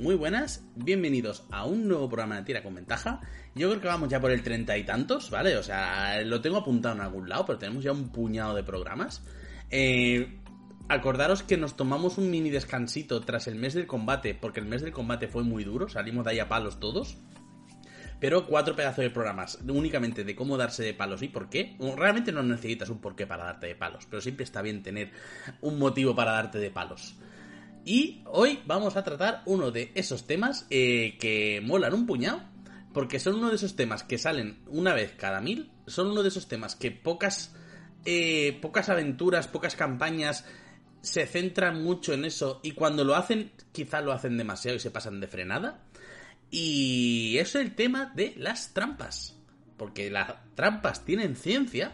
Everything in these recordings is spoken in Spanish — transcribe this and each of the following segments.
muy buenas, bienvenidos a un nuevo programa de Tira con Ventaja. Yo creo que vamos ya por el treinta y tantos, ¿vale? O sea, lo tengo apuntado en algún lado, pero tenemos ya un puñado de programas. Eh, acordaros que nos tomamos un mini descansito tras el mes del combate, porque el mes del combate fue muy duro, salimos de ahí a palos todos. Pero cuatro pedazos de programas únicamente de cómo darse de palos y por qué. Realmente no necesitas un porqué para darte de palos, pero siempre está bien tener un motivo para darte de palos. Y hoy vamos a tratar uno de esos temas eh, que molan un puñado, porque son uno de esos temas que salen una vez cada mil, son uno de esos temas que pocas, eh, pocas aventuras, pocas campañas se centran mucho en eso y cuando lo hacen quizá lo hacen demasiado y se pasan de frenada. Y es el tema de las trampas. Porque las trampas tienen ciencia.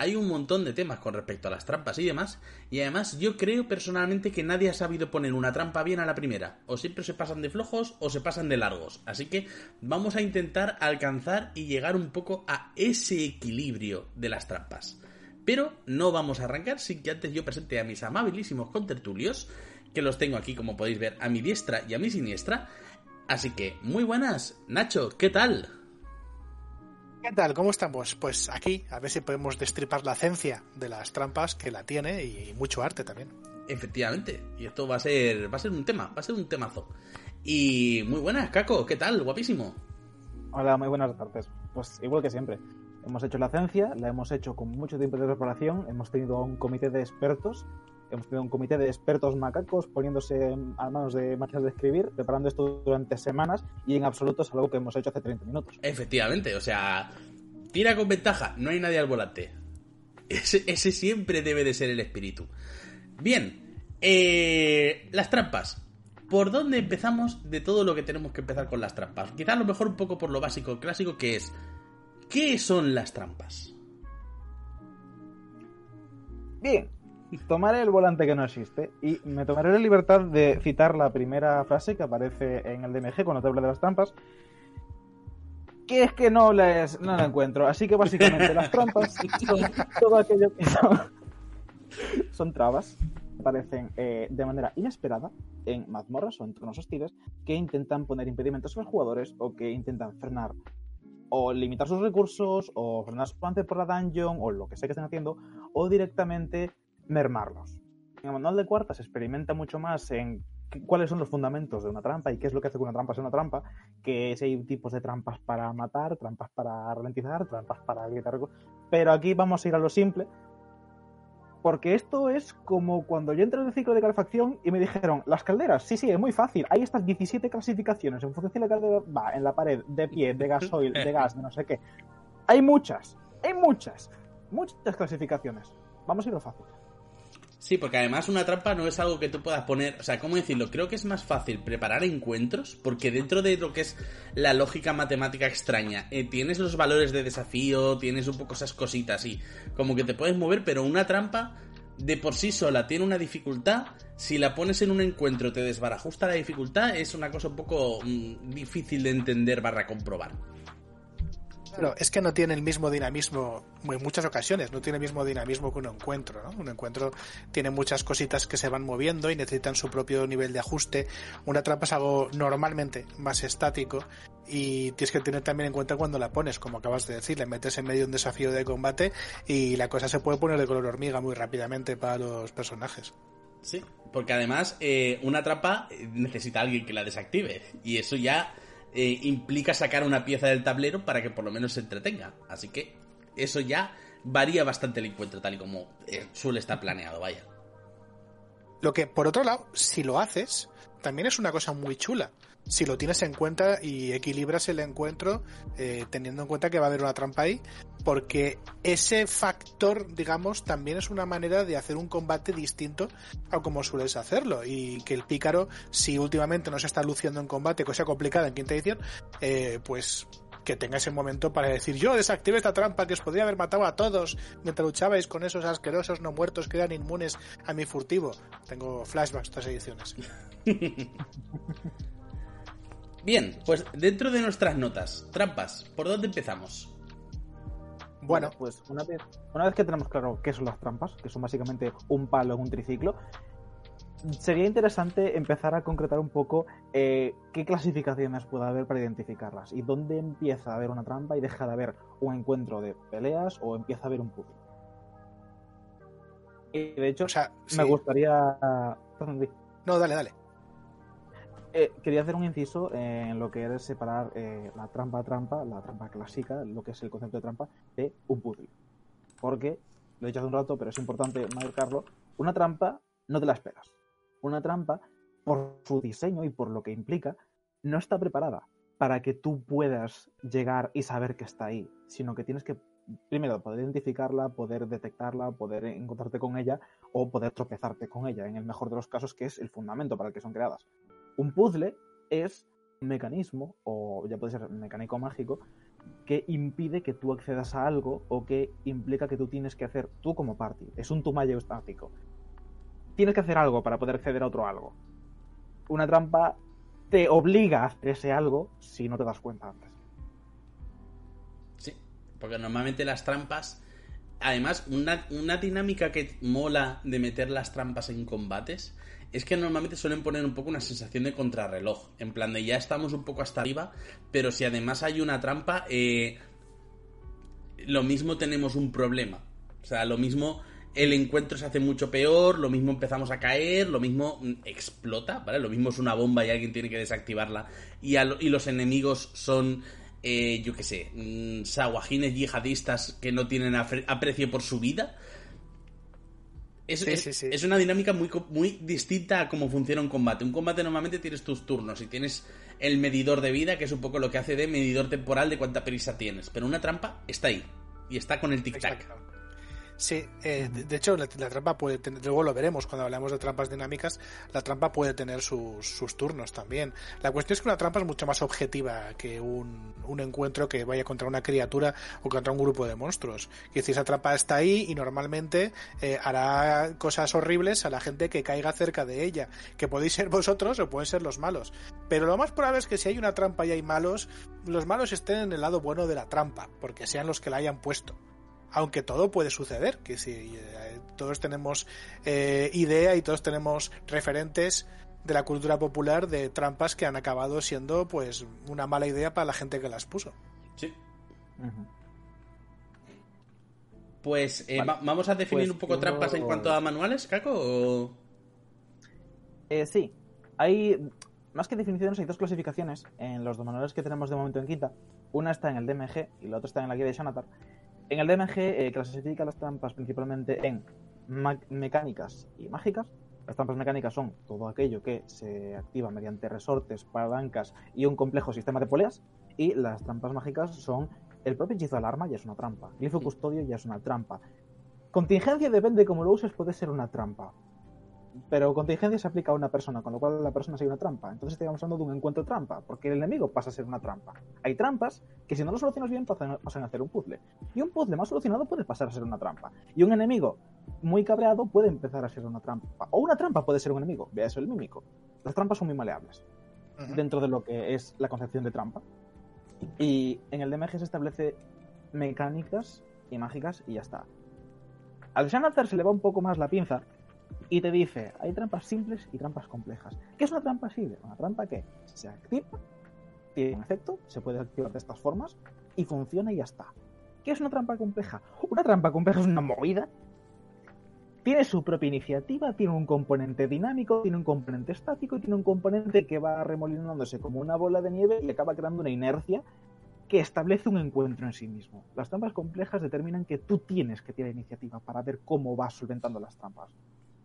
Hay un montón de temas con respecto a las trampas y demás. Y además yo creo personalmente que nadie ha sabido poner una trampa bien a la primera. O siempre se pasan de flojos o se pasan de largos. Así que vamos a intentar alcanzar y llegar un poco a ese equilibrio de las trampas. Pero no vamos a arrancar sin que antes yo presente a mis amabilísimos contertulios, que los tengo aquí como podéis ver a mi diestra y a mi siniestra. Así que, muy buenas. Nacho, ¿qué tal? ¿Qué tal? ¿Cómo estamos? Pues aquí, a ver si podemos destripar la ciencia de las trampas que la tiene y mucho arte también. Efectivamente, y esto va a ser va a ser un tema, va a ser un temazo. Y muy buenas, Caco, ¿qué tal? Guapísimo. Hola, muy buenas tardes. Pues igual que siempre. Hemos hecho la ciencia, la hemos hecho con mucho tiempo de preparación, hemos tenido un comité de expertos hemos tenido un comité de expertos macacos poniéndose a manos de máquinas de escribir, preparando esto durante semanas y en absoluto es algo que hemos hecho hace 30 minutos. Efectivamente, o sea, tira con ventaja, no hay nadie al volante. Ese, siempre debe de ser el espíritu. Bien, eh, las trampas. ¿Por dónde empezamos de todo lo que tenemos que empezar con las trampas? Quizá a lo mejor un poco por lo básico, clásico, que es, ¿qué son las trampas? Bien, tomaré el volante que no existe y me tomaré la libertad de citar la primera frase que aparece en el DMG cuando te habla de las trampas. Que es que no, les, no la encuentro. Así que básicamente las trampas son todo aquello que son, son trabas aparecen eh, de manera inesperada en mazmorras o en entornos hostiles que intentan poner impedimentos a los jugadores o que intentan frenar o limitar sus recursos o frenar su avance por la dungeon o lo que sea que estén haciendo o directamente mermarlos. En el manual de cuartas se experimenta mucho más en cuáles son los fundamentos de una trampa y qué es lo que hace que una trampa sea una trampa, que si hay tipos de trampas para matar, trampas para ralentizar, trampas para evitar... Pero aquí vamos a ir a lo simple, porque esto es como cuando yo entré en el ciclo de calefacción y me dijeron, las calderas, sí, sí, es muy fácil, hay estas 17 clasificaciones en función de la caldera, va, en la pared, de pie, de gasoil, de gas, de no sé qué. Hay muchas, hay muchas, muchas clasificaciones. Vamos a ir lo fácil. Sí, porque además una trampa no es algo que tú puedas poner, o sea, ¿cómo decirlo? Creo que es más fácil preparar encuentros, porque dentro de lo que es la lógica matemática extraña, eh, tienes los valores de desafío, tienes un poco esas cositas y como que te puedes mover, pero una trampa de por sí sola tiene una dificultad, si la pones en un encuentro te desbarajusta la dificultad, es una cosa un poco mm, difícil de entender barra comprobar. Claro, es que no tiene el mismo dinamismo, en muchas ocasiones, no tiene el mismo dinamismo que un encuentro, ¿no? Un encuentro tiene muchas cositas que se van moviendo y necesitan su propio nivel de ajuste. Una trampa es algo normalmente más estático y tienes que tener también en cuenta cuando la pones, como acabas de decir, le metes en medio un desafío de combate y la cosa se puede poner de color hormiga muy rápidamente para los personajes. Sí, porque además eh, una trampa necesita a alguien que la desactive y eso ya eh, implica sacar una pieza del tablero para que por lo menos se entretenga. Así que eso ya varía bastante el encuentro, tal y como eh, suele estar planeado, vaya. Lo que, por otro lado, si lo haces, también es una cosa muy chula si lo tienes en cuenta y equilibras el encuentro eh, teniendo en cuenta que va a haber una trampa ahí, porque ese factor, digamos, también es una manera de hacer un combate distinto a como sueles hacerlo y que el pícaro, si últimamente no se está luciendo en combate, cosa complicada en quinta edición, eh, pues que tenga ese momento para decir yo desactivé esta trampa que os podría haber matado a todos mientras luchabais con esos asquerosos no muertos que eran inmunes a mi furtivo. Tengo flashbacks estas ediciones. Bien, pues dentro de nuestras notas, trampas, ¿por dónde empezamos? Bueno, pues una vez, una vez que tenemos claro qué son las trampas, que son básicamente un palo en un triciclo, sería interesante empezar a concretar un poco eh, qué clasificaciones puede haber para identificarlas y dónde empieza a haber una trampa y deja de haber un encuentro de peleas o empieza a haber un puzzle. Y de hecho, O sea, me sí. gustaría. No, dale, dale. Eh, quería hacer un inciso en lo que es separar eh, la trampa trampa, la trampa clásica, lo que es el concepto de trampa, de un puzzle. Porque, lo he dicho hace un rato, pero es importante marcarlo, una trampa no te la esperas. Una trampa, por su diseño y por lo que implica, no está preparada para que tú puedas llegar y saber que está ahí, sino que tienes que, primero, poder identificarla, poder detectarla, poder encontrarte con ella o poder tropezarte con ella, en el mejor de los casos, que es el fundamento para el que son creadas. Un puzzle es un mecanismo, o ya puede ser mecánico mágico, que impide que tú accedas a algo o que implica que tú tienes que hacer tú como party. Es un tumayo estático. Tienes que hacer algo para poder acceder a otro algo. Una trampa te obliga a hacer ese algo si no te das cuenta antes. Sí, porque normalmente las trampas. Además, una, una dinámica que mola de meter las trampas en combates es que normalmente suelen poner un poco una sensación de contrarreloj. En plan de ya estamos un poco hasta arriba, pero si además hay una trampa, eh, lo mismo tenemos un problema. O sea, lo mismo el encuentro se hace mucho peor, lo mismo empezamos a caer, lo mismo mm, explota, ¿vale? Lo mismo es una bomba y alguien tiene que desactivarla y, lo- y los enemigos son, eh, yo qué sé, mm, saguajines yihadistas que no tienen aprecio por su vida. Es, Sí, es- sí, sí. es una dinámica muy, muy distinta a cómo funciona un combate. Un combate normalmente tienes tus turnos y tienes el medidor de vida, que es un poco lo que hace de medidor temporal de cuánta prisa tienes. Pero una trampa está ahí y está con el tic-tac. Sí, eh, de, hecho la, la trampa puede tener, luego lo veremos cuando hablamos de trampas dinámicas, la trampa puede tener sus, sus turnos también. La cuestión es que una trampa es mucho más objetiva que un, un encuentro que vaya contra una criatura o contra un grupo de monstruos. Que si esa trampa está ahí y normalmente eh, hará cosas horribles a la gente que caiga cerca de ella, que podéis ser vosotros o pueden ser los malos. Pero lo más probable es que si hay una trampa y hay malos, los malos estén en el lado bueno de la trampa, porque sean los que la hayan puesto aunque todo puede suceder, que si eh, todos tenemos eh, idea y todos tenemos referentes de la cultura popular de trampas que han acabado siendo pues una mala idea para la gente que las puso. Sí. Pues eh, Vale. va- vamos a definir Pues un poco trampas en cuanto a manuales, Caco. o- Eh, sí, hay más que definiciones, hay dos clasificaciones en los manuales que tenemos de momento en quinta. Una está en el DMG y la otra está en la guía de Shanatar. En el DMG eh, clasifica las trampas principalmente en mecánicas y mágicas. Las trampas mecánicas son todo aquello que se activa mediante resortes, palancas y un complejo sistema de poleas. Y las trampas mágicas son el propio hechizo de alarma, ya es una trampa. Glifo custodio ya es una trampa. Contingencia depende de cómo lo uses, puede ser una trampa. Pero contingencia se aplica a una persona, con lo cual la persona sigue una trampa. Entonces estamos hablando de un encuentro trampa, porque el enemigo pasa a ser una trampa. Hay trampas que si no lo solucionas bien pasan, a hacer un puzzle. Y un puzzle más solucionado puede pasar a ser una trampa. Y un enemigo muy cabreado puede empezar a ser una trampa. O una trampa puede ser un enemigo. Vea eso el mímico. Las trampas son muy maleables dentro de lo que es la concepción de trampa. Y en el DMG se establece mecánicas y mágicas y ya está. Al Xanathar se le va un poco más la pinza y te dice, hay trampas simples y trampas complejas. ¿Qué es una trampa simple? Una trampa que se activa, tiene un efecto, se puede activar de estas formas y funciona y ya está. ¿Qué es una trampa compleja? Una trampa compleja es una movida tiene su propia iniciativa, tiene un componente dinámico, tiene un componente estático y tiene un componente que va remolinándose como una bola de nieve y acaba creando una inercia que establece un encuentro en sí mismo. Las trampas complejas determinan que tú tienes que tener iniciativa para ver cómo vas solventando las trampas.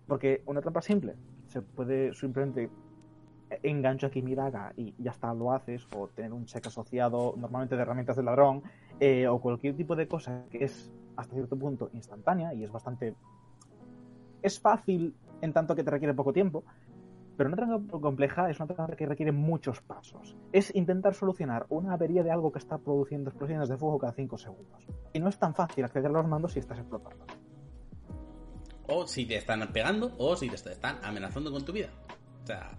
Porque una trampa simple se puede simplemente engancho aquí mi daga y ya está, lo haces, o tener un cheque asociado normalmente de herramientas de ladrón, eh, o cualquier tipo de cosa que es hasta cierto punto instantánea y es bastante es fácil en tanto que te requiere poco tiempo, pero una trampa compleja es una trampa que requiere muchos pasos. Es intentar solucionar una avería de algo que está produciendo explosiones de fuego cada 5 segundos. Y no es tan fácil acceder a los mandos si estás explotando. O si te están pegando, o si te están amenazando con tu vida. O sea,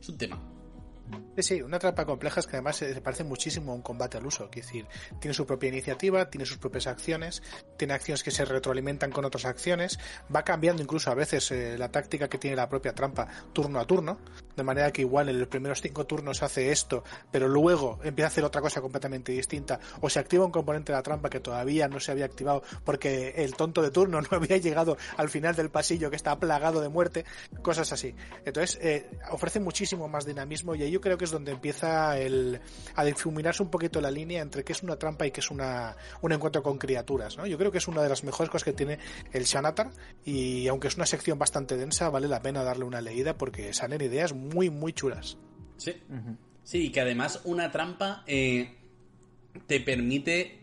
es un tema. Sí, sí, una trampa compleja es que además se parece muchísimo a un combate al uso. Es decir, tiene su propia iniciativa, tiene sus propias acciones tiene acciones que se retroalimentan con otras acciones, va cambiando incluso a veces eh, la táctica que tiene la propia trampa turno a turno, de manera que igual en los primeros cinco turnos hace esto, pero luego empieza a hacer otra cosa completamente distinta, o se activa un componente de la trampa que todavía no se había activado porque el tonto de turno no había llegado al final del pasillo que está plagado de muerte, cosas así. Entonces, eh, ofrece muchísimo más dinamismo y ahí yo creo que es donde empieza el, a difuminarse un poquito la línea entre qué es una trampa y qué es una, un encuentro con criaturas, ¿no? Yo creo que es una de las mejores cosas que tiene el Shanatar y aunque es una sección bastante densa, vale la pena darle una leída porque salen ideas muy, muy chulas. Sí. Sí, que además una trampa eh, te permite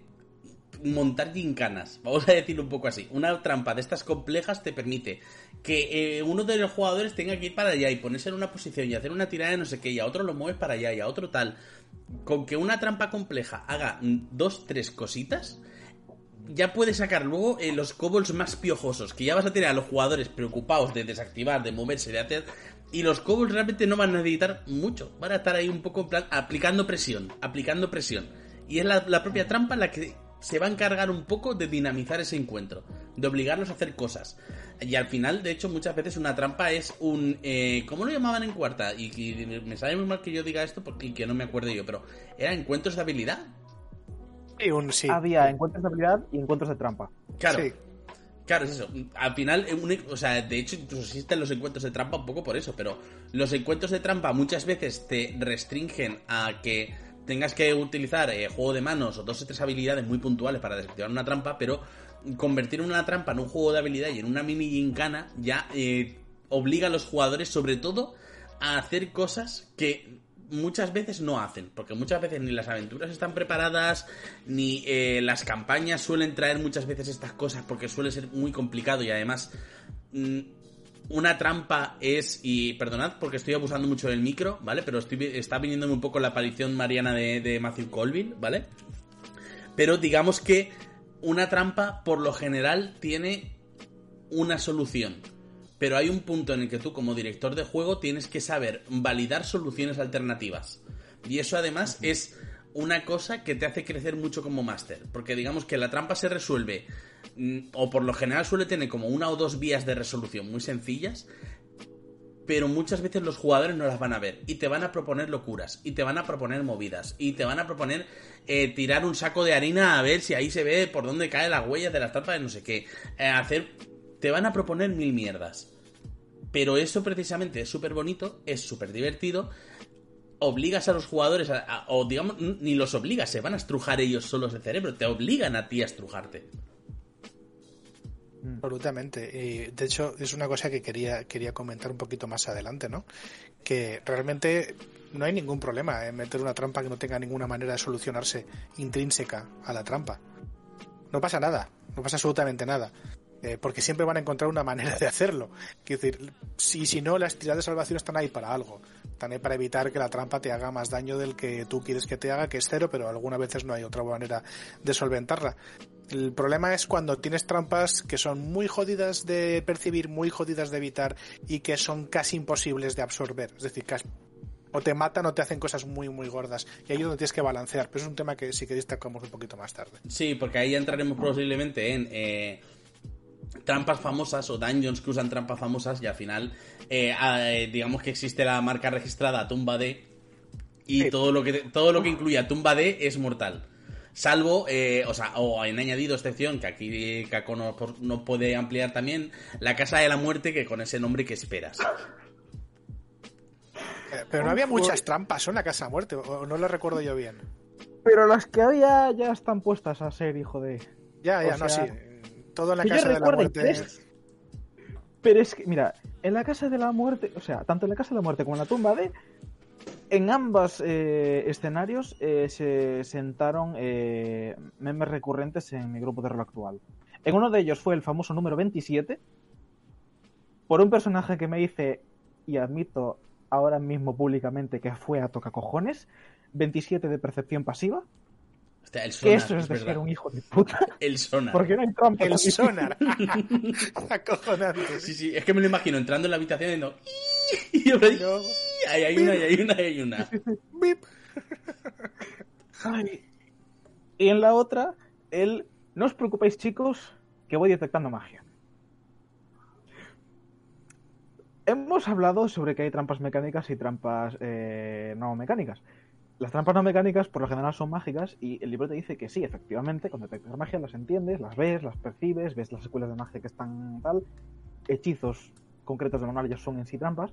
montar gincanas, vamos a decirlo un poco así. Una trampa de estas complejas te permite que eh, uno de los jugadores tenga que ir para allá y ponerse en una posición y hacer una tirada de no sé qué, y a otro lo mueves para allá y a otro tal. Con que una trampa compleja haga dos, tres cositas, ya puedes sacar luego eh, los kobolds más piojosos, que ya vas a tener a los jugadores preocupados de desactivar, de moverse, de hacer... Y los kobolds realmente no van a necesitar mucho, van a estar ahí un poco en plan aplicando presión, aplicando presión. Y es la, la propia trampa la que se va a encargar un poco de dinamizar ese encuentro, de obligarlos a hacer cosas. Y al final, de hecho, muchas veces una trampa es un... Eh, ¿Cómo lo llamaban en cuarta? Y, y me sale muy mal que yo diga esto porque y que no me acuerdo yo, pero ¿eran encuentros de habilidad? Y un sí. Había encuentros de habilidad y encuentros de trampa. Claro. Sí. Claro, es eso. Al final, un- o sea, de hecho, incluso existen los encuentros de trampa un poco por eso, pero los encuentros de trampa muchas veces te restringen a que tengas que utilizar eh, juego de manos o dos o tres habilidades muy puntuales para desactivar una trampa, pero convertir una trampa en un juego de habilidad y en una mini gincana ya eh, obliga a los jugadores, sobre todo, a hacer cosas que muchas veces no hacen, porque muchas veces ni las aventuras están preparadas, ni eh, las campañas suelen traer muchas veces estas cosas, porque suele ser muy complicado y además mm, una trampa es, y perdonad porque estoy abusando mucho del micro, ¿vale? Pero estoy, está viniéndome un poco la aparición mariana de, de Matthew Colville, ¿vale? Pero digamos que una trampa por lo general tiene una solución. Pero hay un punto en el que tú como director de juego tienes que saber validar soluciones alternativas. Y eso además es una cosa que te hace crecer mucho como máster. Porque digamos que la trampa se resuelve, o por lo general suele tener como una o dos vías de resolución muy sencillas, pero muchas veces los jugadores no las van a ver y te van a proponer locuras y te van a proponer movidas y te van a proponer eh, tirar un saco de harina a ver si ahí se ve por dónde caen las huellas de las trampas de no sé qué. Eh, hacer te van a proponer mil mierdas. Pero eso precisamente es súper bonito es súper divertido obligas a los jugadores a- o digamos ni los obligas se van a estrujar ellos solos el cerebro te obligan a ti a estrujarte Absolutamente. Y de hecho, es una cosa que quería, quería comentar un poquito más adelante, ¿no? Que realmente no hay ningún problema en meter una trampa que no tenga ninguna manera de solucionarse intrínseca a la trampa. No pasa nada, no pasa absolutamente nada. Eh, porque siempre van a encontrar una manera de hacerlo. Quiero decir, si, si no, las tiradas de salvación están ahí para algo. Están ahí para evitar que la trampa te haga más daño del que tú quieres que te haga, que es cero, pero algunas veces no hay otra manera de solventarla. El problema es cuando tienes trampas que son muy jodidas de percibir, muy jodidas de evitar y que son casi imposibles de absorber. Es decir, casi- o te matan o te hacen cosas muy, muy gordas. Y ahí es donde tienes que balancear. Pero es un tema que sí que destacamos un poquito más tarde. Sí, porque ahí entraremos posiblemente en eh, trampas famosas o dungeons que usan trampas famosas y al final eh, eh, digamos que existe la marca registrada Tumba D y Sí. todo lo que todo lo que incluya Tumba D es mortal. Salvo, eh, o sea, o en añadido excepción, que aquí Caco nos puede ampliar también, la Casa de la Muerte, que con ese nombre que esperas. Eh, Pero no había muchas trampas ¿no? en la Casa Muerte, o no lo recuerdo yo bien. Pero las que había ya están puestas a ser, hijo de. Ya, ya, O no, sea, sí. Todo en la que yo Casa de la Muerte. tres. Pero es que, mira, en la casa de la muerte, o sea, tanto en la casa de la muerte como en la tumba de. En ambos eh, escenarios eh, se sentaron eh, memes recurrentes en mi grupo de rol actual. En uno de ellos fue el famoso número 27, por un personaje que me dice, y admito ahora mismo públicamente que fue a tocacojones, 27 de percepción pasiva, Hostia, el que sonar, eso es es de verdad. ser un hijo de puta, El sonar. porque no hay trampa. El sonar. Acojonante. Sí, sí, es que me lo imagino entrando en la habitación y diciendo... Y yo hay una, hay una, hay una. Ay. Y en la otra, el No os preocupéis, chicos, que voy detectando magia. Hemos hablado sobre que hay trampas mecánicas y trampas eh, no mecánicas. Las trampas no mecánicas por lo general son mágicas y el libro te dice que sí, efectivamente, con detectar magia las entiendes, las ves, las percibes, ves las escuelas de magia que están tal, hechizos concretos de manual ya son en sí trampas,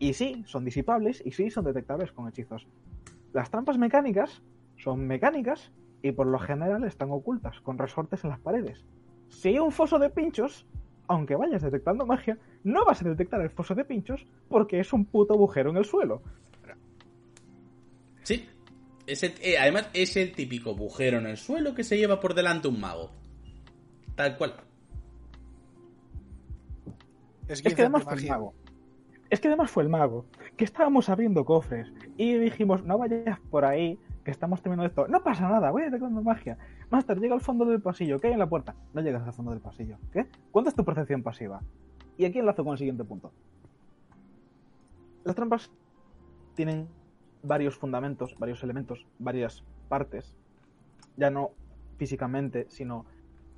y sí, son disipables y sí, son detectables con hechizos. Las trampas mecánicas son mecánicas y por lo general están ocultas, con resortes en las paredes. Si hay un foso de pinchos, aunque vayas detectando magia, no vas a detectar el foso de pinchos porque es un puto agujero en el suelo. Sí. Es el- eh, además, es el típico agujero en el suelo que se lleva por delante un mago. Tal cual. Es que además fue el mago. Es que además fue el mago. Que estábamos abriendo cofres y dijimos, no vayas por ahí, que estamos terminando esto. No pasa nada, voy detectando magia. Master, llega al fondo del pasillo. ¿Qué hay en la puerta? No llegas al fondo del pasillo. ¿Qué? ¿Cuánta es tu percepción pasiva? Y aquí enlazo con el siguiente punto. Las trampas tienen varios fundamentos, varios elementos, varias partes. Ya no físicamente, sino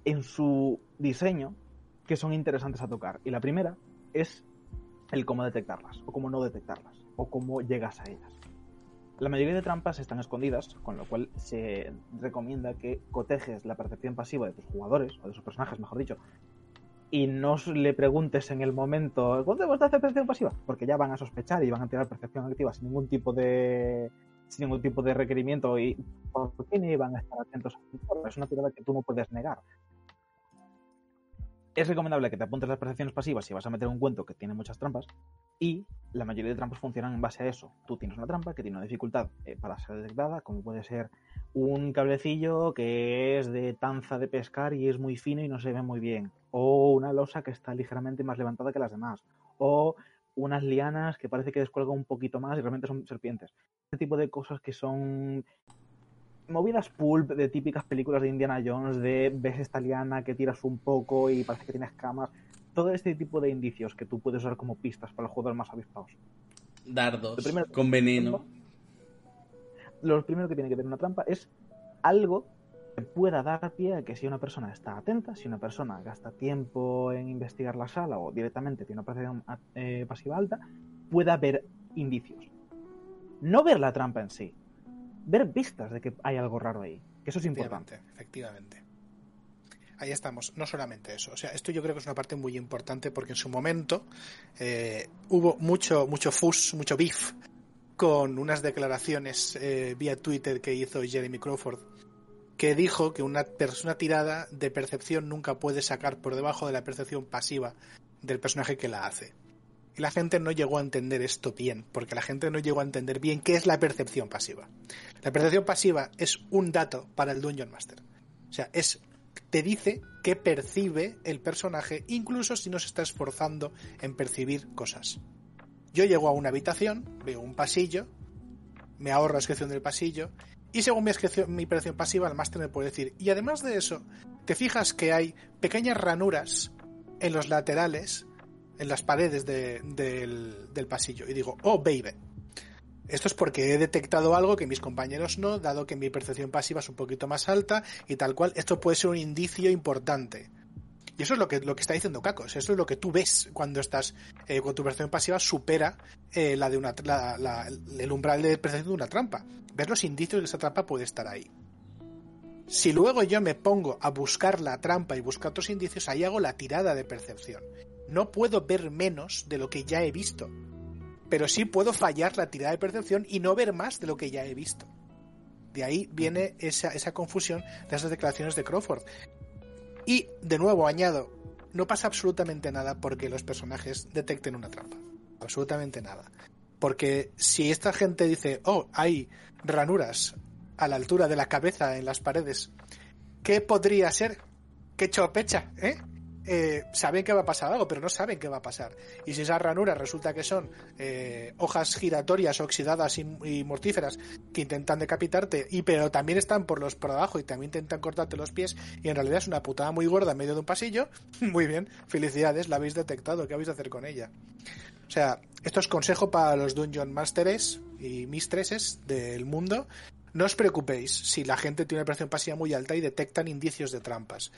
en su diseño, que son interesantes a tocar. Y la primera es el cómo detectarlas, o cómo no detectarlas, o cómo llegas a ellas. La mayoría de trampas están escondidas, con lo cual se recomienda que cotejes la percepción pasiva de tus jugadores, o de sus personajes, mejor dicho, y no le preguntes en el momento, ¿cuánto te hacer percepción pasiva? Porque ya van a sospechar y van a tirar percepción activa sin ningún tipo de sin ningún tipo de requerimiento y por qué ni van a estar atentos? Es una tirada que tú no puedes negar. Es recomendable que te apuntes las percepciones pasivas si vas a meter un cuento que tiene muchas trampas y la mayoría de trampas funcionan en base a eso. Tú tienes una trampa que tiene una dificultad eh, para ser detectada, como puede ser un cablecillo que es de tanza de pescar y es muy fino y no se ve muy bien, o una losa que está ligeramente más levantada que las demás, o unas lianas que parece que descuelgan un poquito más y realmente son serpientes. Este tipo de cosas que son movidas pulp de típicas películas de Indiana Jones, de ves esta liana que tiras un poco y parece que tiene escamas. Todo este tipo de indicios que tú puedes usar como pistas para los jugadores más avispados. Dardos, primero- con veneno. Lo primero que tiene que tener una trampa es algo que pueda dar pie a que si una persona está atenta, si una persona gasta tiempo en investigar la sala o directamente tiene una percepción eh, pasiva alta, pueda ver indicios. No ver la trampa en sí, ver pistas de que hay algo raro ahí, que eso es importante. Efectivamente. Ahí estamos, no solamente eso. O sea, esto yo creo que es una parte muy importante porque en su momento eh, hubo mucho, mucho fus, mucho beef con unas declaraciones eh, vía Twitter que hizo Jeremy Crawford, que dijo que una persona tirada de percepción nunca puede sacar por debajo de la percepción pasiva del personaje que la hace. Y la gente no llegó a entender esto bien, porque la gente no llegó a entender bien qué es la percepción pasiva. La percepción pasiva es un dato para el Dungeon Master. O sea, es te dice qué percibe el personaje, incluso si no se está esforzando en percibir cosas. Yo llego a una habitación, veo un pasillo, me ahorro la descripción del pasillo, y según mi, mi percepción pasiva, el máster me puede decir. Y además de eso, te fijas que hay pequeñas ranuras en los laterales, en las paredes de- del, del pasillo. Y digo, oh, baby. Esto es porque he detectado algo que mis compañeros no, dado que mi percepción pasiva es un poquito más alta y tal cual. Esto puede ser un indicio importante. Y eso es lo que, lo que está diciendo Cacos. Eso es lo que tú ves cuando estás, eh, cuando tu percepción pasiva supera eh, la de una, el umbral de percepción de una trampa. Ves los indicios de que esa trampa puede estar ahí. Si luego yo me pongo a buscar la trampa y buscar otros indicios, ahí hago la tirada de percepción. No puedo ver menos de lo que ya he visto. Pero sí puedo fallar la tirada de percepción y no ver más de lo que ya he visto. De ahí viene esa, esa confusión de esas declaraciones de Crawford. Y, de nuevo, añado, no pasa absolutamente nada porque los personajes detecten una trampa. Absolutamente nada. Porque si esta gente dice, oh, hay ranuras a la altura de la cabeza en las paredes, ¿qué podría ser? ¿Qué chopecha? ¿Eh? Eh, saben que va a pasar algo, pero no saben qué va a pasar. Y si esas ranuras resulta que son eh, hojas giratorias oxidadas y, mortíferas que intentan decapitarte, y pero también están por los por abajo y también intentan cortarte los pies, y en realidad es una putada muy gorda en medio de un pasillo, muy bien, felicidades, la habéis detectado, ¿qué vais a hacer con ella? O sea, esto es consejo para los Dungeon Masters y Mistresses del mundo. no os preocupéis si la gente tiene una percepción pasiva muy alta y detectan indicios de trampas.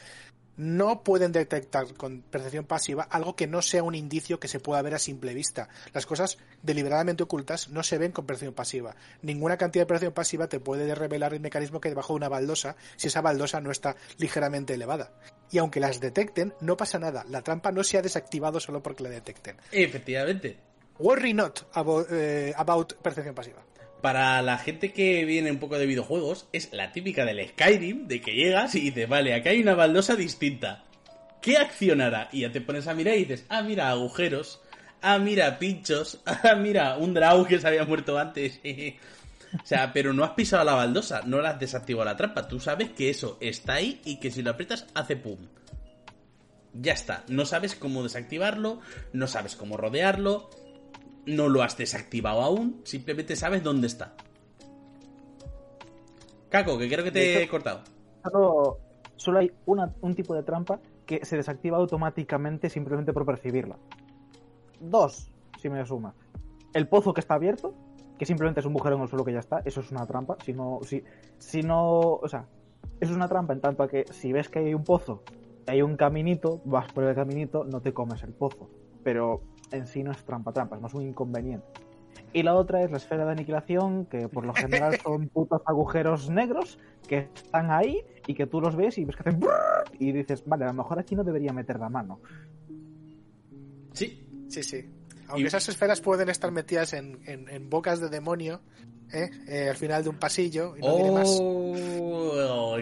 No pueden detectar con percepción pasiva algo que no sea un indicio que se pueda ver a simple vista. Las cosas deliberadamente ocultas no se ven con percepción pasiva. Ninguna cantidad de percepción pasiva te puede revelar el mecanismo que hay debajo de una baldosa si esa baldosa no está ligeramente elevada. Y aunque las detecten, no pasa nada. La trampa no se ha desactivado solo porque la detecten. Efectivamente. Worry not about, eh, about percepción pasiva. Para la gente que viene un poco de videojuegos, es la típica del Skyrim, de que llegas y dices, vale, acá hay una baldosa distinta. ¿Qué accionará? Y ya te pones a mirar y dices, ah, mira, agujeros. Ah, mira, pinchos. Ah, mira, un draw que se había muerto antes. o sea, pero no has pisado la baldosa, no la has desactivado la trampa. Tú sabes que eso está ahí y que si lo aprietas hace pum. Ya está. No sabes cómo desactivarlo, no sabes cómo rodearlo no lo has desactivado aún, simplemente sabes dónde está. Caco, que creo que te he cortado. Solo, hay un tipo de trampa que se desactiva automáticamente simplemente por percibirla. Dos, si me suma. El pozo que está abierto, que simplemente es un agujero en el suelo que ya está, eso es una trampa. Si no, si, si no, o sea, eso es una trampa en tanto a que si ves que hay un pozo, hay un caminito, vas por el caminito, no te comes el pozo. Pero en sí no es trampa trampa, es más un inconveniente. Y la otra es la esfera de aniquilación, que por lo general son putos agujeros negros que están ahí y que tú los ves y ves que hacen y dices, vale, a lo mejor aquí no debería meter la mano. Sí. Sí, sí. Aunque esas esferas pueden estar metidas en, en, bocas de demonio, ¿eh? ¿eh? al final de un pasillo. Y no oh,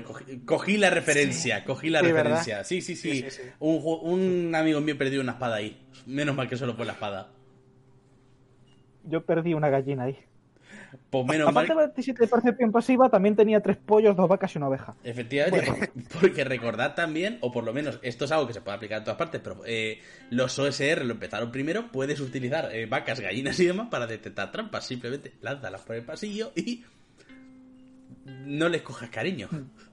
cogí, la referencia, cogí la referencia. Sí, sí, sí. un, un, amigo mío perdió una espada ahí. Menos mal que solo fue la espada. Yo perdí una gallina ahí. Pues menos Aparte mal... de percepción pasiva, también tenía tres pollos, dos vacas y una oveja. Efectivamente, porque recordad también, o por lo menos esto es algo que se puede aplicar en todas partes, pero eh, los OSR lo empezaron primero, puedes utilizar eh, vacas, gallinas y demás para detectar trampas. Simplemente lánzalas por el pasillo y no les cojas cariño.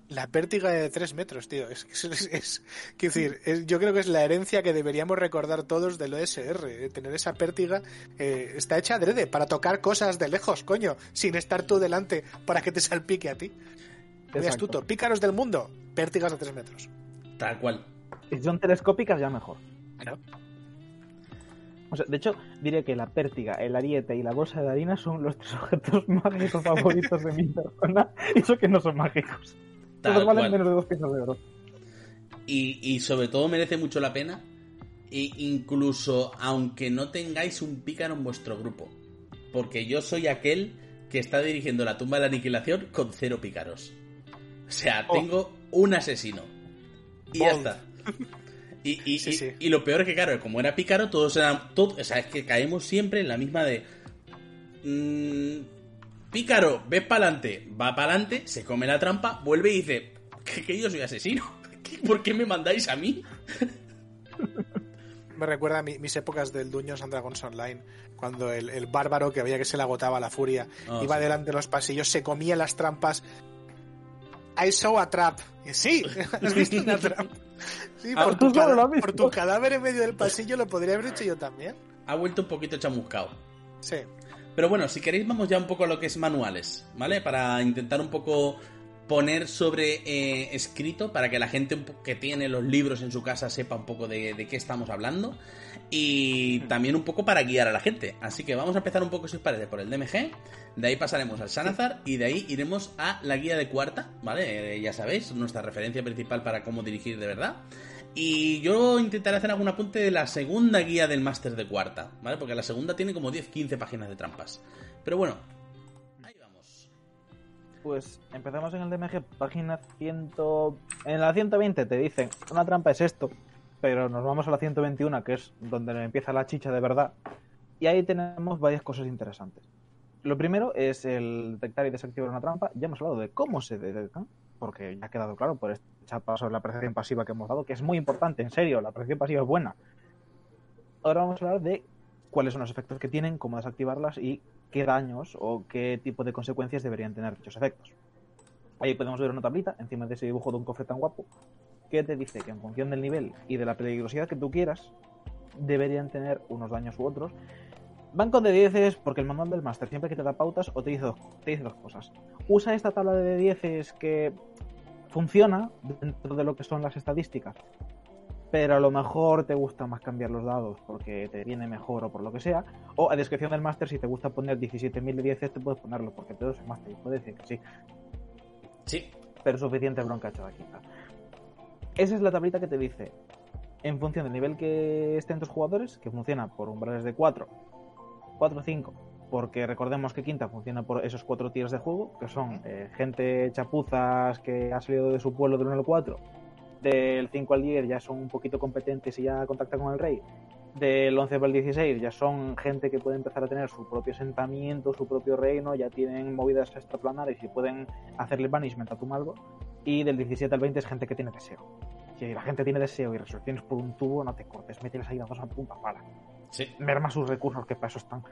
La pértiga de tres metros, tío. Es, es, decir, yo creo que es la herencia que deberíamos recordar todos del OSR. Eh, tener esa pértiga eh, está hecha adrede para tocar cosas de lejos, coño, sin estar tú delante para que te salpique a ti. Muy astuto. Pícaros del mundo, pértigas de tres metros. Tal cual. Si son telescópicas, ya mejor. O sea, de hecho, diré que la pértiga, el ariete y la bolsa de harina son los tres objetos mágicos favoritos de mi persona, y eso que no son mágicos. Todos valen menos de dos piezas de oro. Y, y, sobre todo merece mucho la pena, e incluso aunque no tengáis un pícaro en vuestro grupo. Porque yo soy aquel que está dirigiendo la tumba de la aniquilación con cero pícaros. O sea, oh. tengo un asesino. Y ya está. Y, y, lo peor es que, claro, como era pícaro, todos eran. Todo, o sea, es que caemos siempre en la misma de. Mmm, pícaro, ves para adelante, va para adelante, se come la trampa, vuelve y dice: que, yo soy asesino. ¿Por qué me mandáis a mí? me recuerda a mis épocas del Dungeons and Dragons Online, cuando el, bárbaro que veía que se le agotaba la furia oh, iba delante de los pasillos, se comía las trampas. I saw a trap. sí, has visto una trampa. Sí, ah, por, tu por, tu cadáver en medio del pasillo lo podría haber hecho yo también. Ha vuelto un poquito chamuscado. Sí. Pero bueno, si queréis vamos ya un poco a lo que es manuales, ¿vale? Para intentar un poco poner sobre eh, escrito para que la gente que tiene los libros en su casa sepa un poco de, qué estamos hablando y también un poco para guiar a la gente. Así que vamos a empezar un poco, si os parece, por el DMG, de ahí pasaremos al Sanazar y de ahí iremos a la guía de cuarta, ¿vale? Eh, ya sabéis, nuestra referencia principal para cómo dirigir de verdad. Y yo intentaré hacer algún apunte de la segunda guía del máster de cuarta, ¿vale? Porque la segunda tiene como 10-15 páginas de trampas. Pero bueno, pues empezamos en el DMG, página 100. En la 120 te dicen, una trampa es esto, pero nos vamos a la 121, que es donde empieza la chicha de verdad. Y ahí tenemos varias cosas interesantes. Lo primero es el detectar y desactivar una trampa. Ya hemos hablado de cómo se detectan, porque ya ha quedado claro por este sobre la percepción pasiva que hemos dado, que es muy importante, en serio, la percepción pasiva es buena. Ahora vamos a hablar de cuáles son los efectos que tienen, cómo desactivarlas y qué daños o qué tipo de consecuencias deberían tener dichos efectos. Ahí podemos ver una tablita encima de ese dibujo de un cofre tan guapo que te dice que en función del nivel y de la peligrosidad que tú quieras deberían tener unos daños u otros Banco de 10 porque el manual del máster siempre que te da pautas o te dice, dos, te dice dos cosas. Usa esta tabla de 10 que funciona dentro de lo que son las estadísticas, pero a lo mejor te gusta más cambiar los dados porque te viene mejor o por lo que sea. O a descripción del máster, si te gusta poner 17.000 de 10, te puedes ponerlo porque todo es máster puedes decir que sí. Sí. Pero suficiente bronca echada aquí. Esa es la tablita que te dice, en función del nivel que estén tus jugadores, que funciona por umbrales de 4, 4 o 5, porque recordemos que Quinta funciona por esos cuatro tiers de juego, que son eh, gente chapuzas que ha salido de su pueblo del 1 al 4, del 5 al 10 ya son un poquito competentes y ya contactan con el rey, del 11 al 16 ya son gente que puede empezar a tener su propio asentamiento, su propio reino, ya tienen movidas extraplanares y pueden hacerle banishment a tu malvo, y del 17 al 20 es gente que tiene deseo. Si la gente tiene deseo y resurrecciones por un tubo, no te cortes, mételes ahí a dos a punta pala. Sí. Merma sus recursos, que para eso están.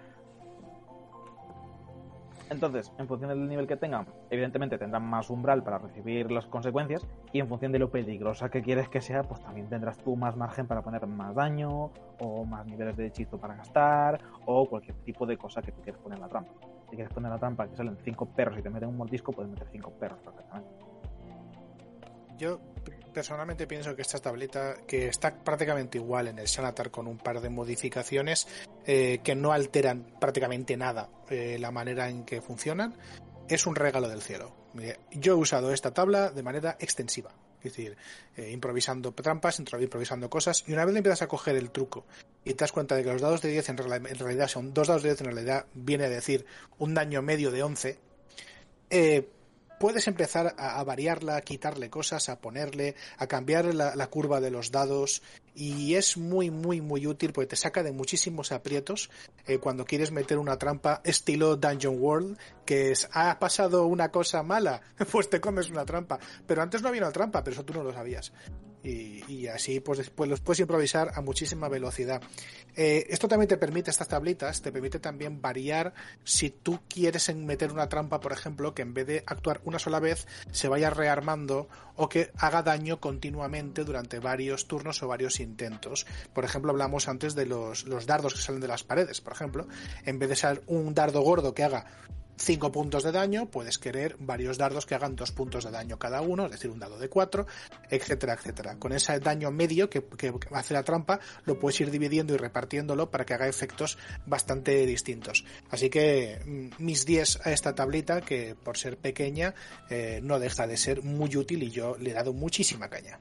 Entonces, en función del nivel que tengan, evidentemente tendrán más umbral para recibir las consecuencias y en función de lo peligrosa que quieres que sea, pues también tendrás tú más margen para poner más daño o más niveles de hechizo para gastar o cualquier tipo de cosa que tú quieras poner en la trampa. Si quieres poner la trampa que salen cinco perros y te meten un mordisco, puedes meter cinco perros perfectamente. Yo personalmente pienso que esta tableta, que está prácticamente igual en el Sanatar con un par de modificaciones eh, que no alteran prácticamente nada eh, la manera en que funcionan, es un regalo del cielo. Yo he usado esta tabla de manera extensiva. Es decir, eh, improvisando trampas, improvisando cosas, y una vez empiezas a coger el truco y te das cuenta de que los dados de 10 en, realidad son dos dados de 10, en realidad viene a decir un daño medio de 11, eh, puedes empezar a, variarla, a quitarle cosas, a ponerle, a cambiar la, curva de los dados y es muy, muy, muy útil porque te saca de muchísimos aprietos eh, cuando quieres meter una trampa estilo Dungeon World, que es, ha pasado una cosa mala, pues te comes una trampa. Pero antes no había una trampa, pero eso tú no lo sabías y, así pues después los puedes improvisar a muchísima velocidad. Eh, esto también te permite, estas tablitas, te permite también variar si tú quieres meter una trampa, por ejemplo, que en vez de actuar una sola vez se vaya rearmando o que haga daño continuamente durante varios turnos o varios intentos. Por ejemplo, hablamos antes de los, los dardos que salen de las paredes, por ejemplo, en vez de ser un dardo gordo que haga 5 puntos de daño, puedes querer varios dardos que hagan 2 puntos de daño cada uno, es decir, un dado de 4, etcétera, etcétera. Con ese daño medio que, hace la trampa, lo puedes ir dividiendo y repartiéndolo para que haga efectos bastante distintos. Así que mm, mis 10 a esta tablita, que por ser pequeña, eh, no deja de ser muy útil y yo le he dado muchísima caña.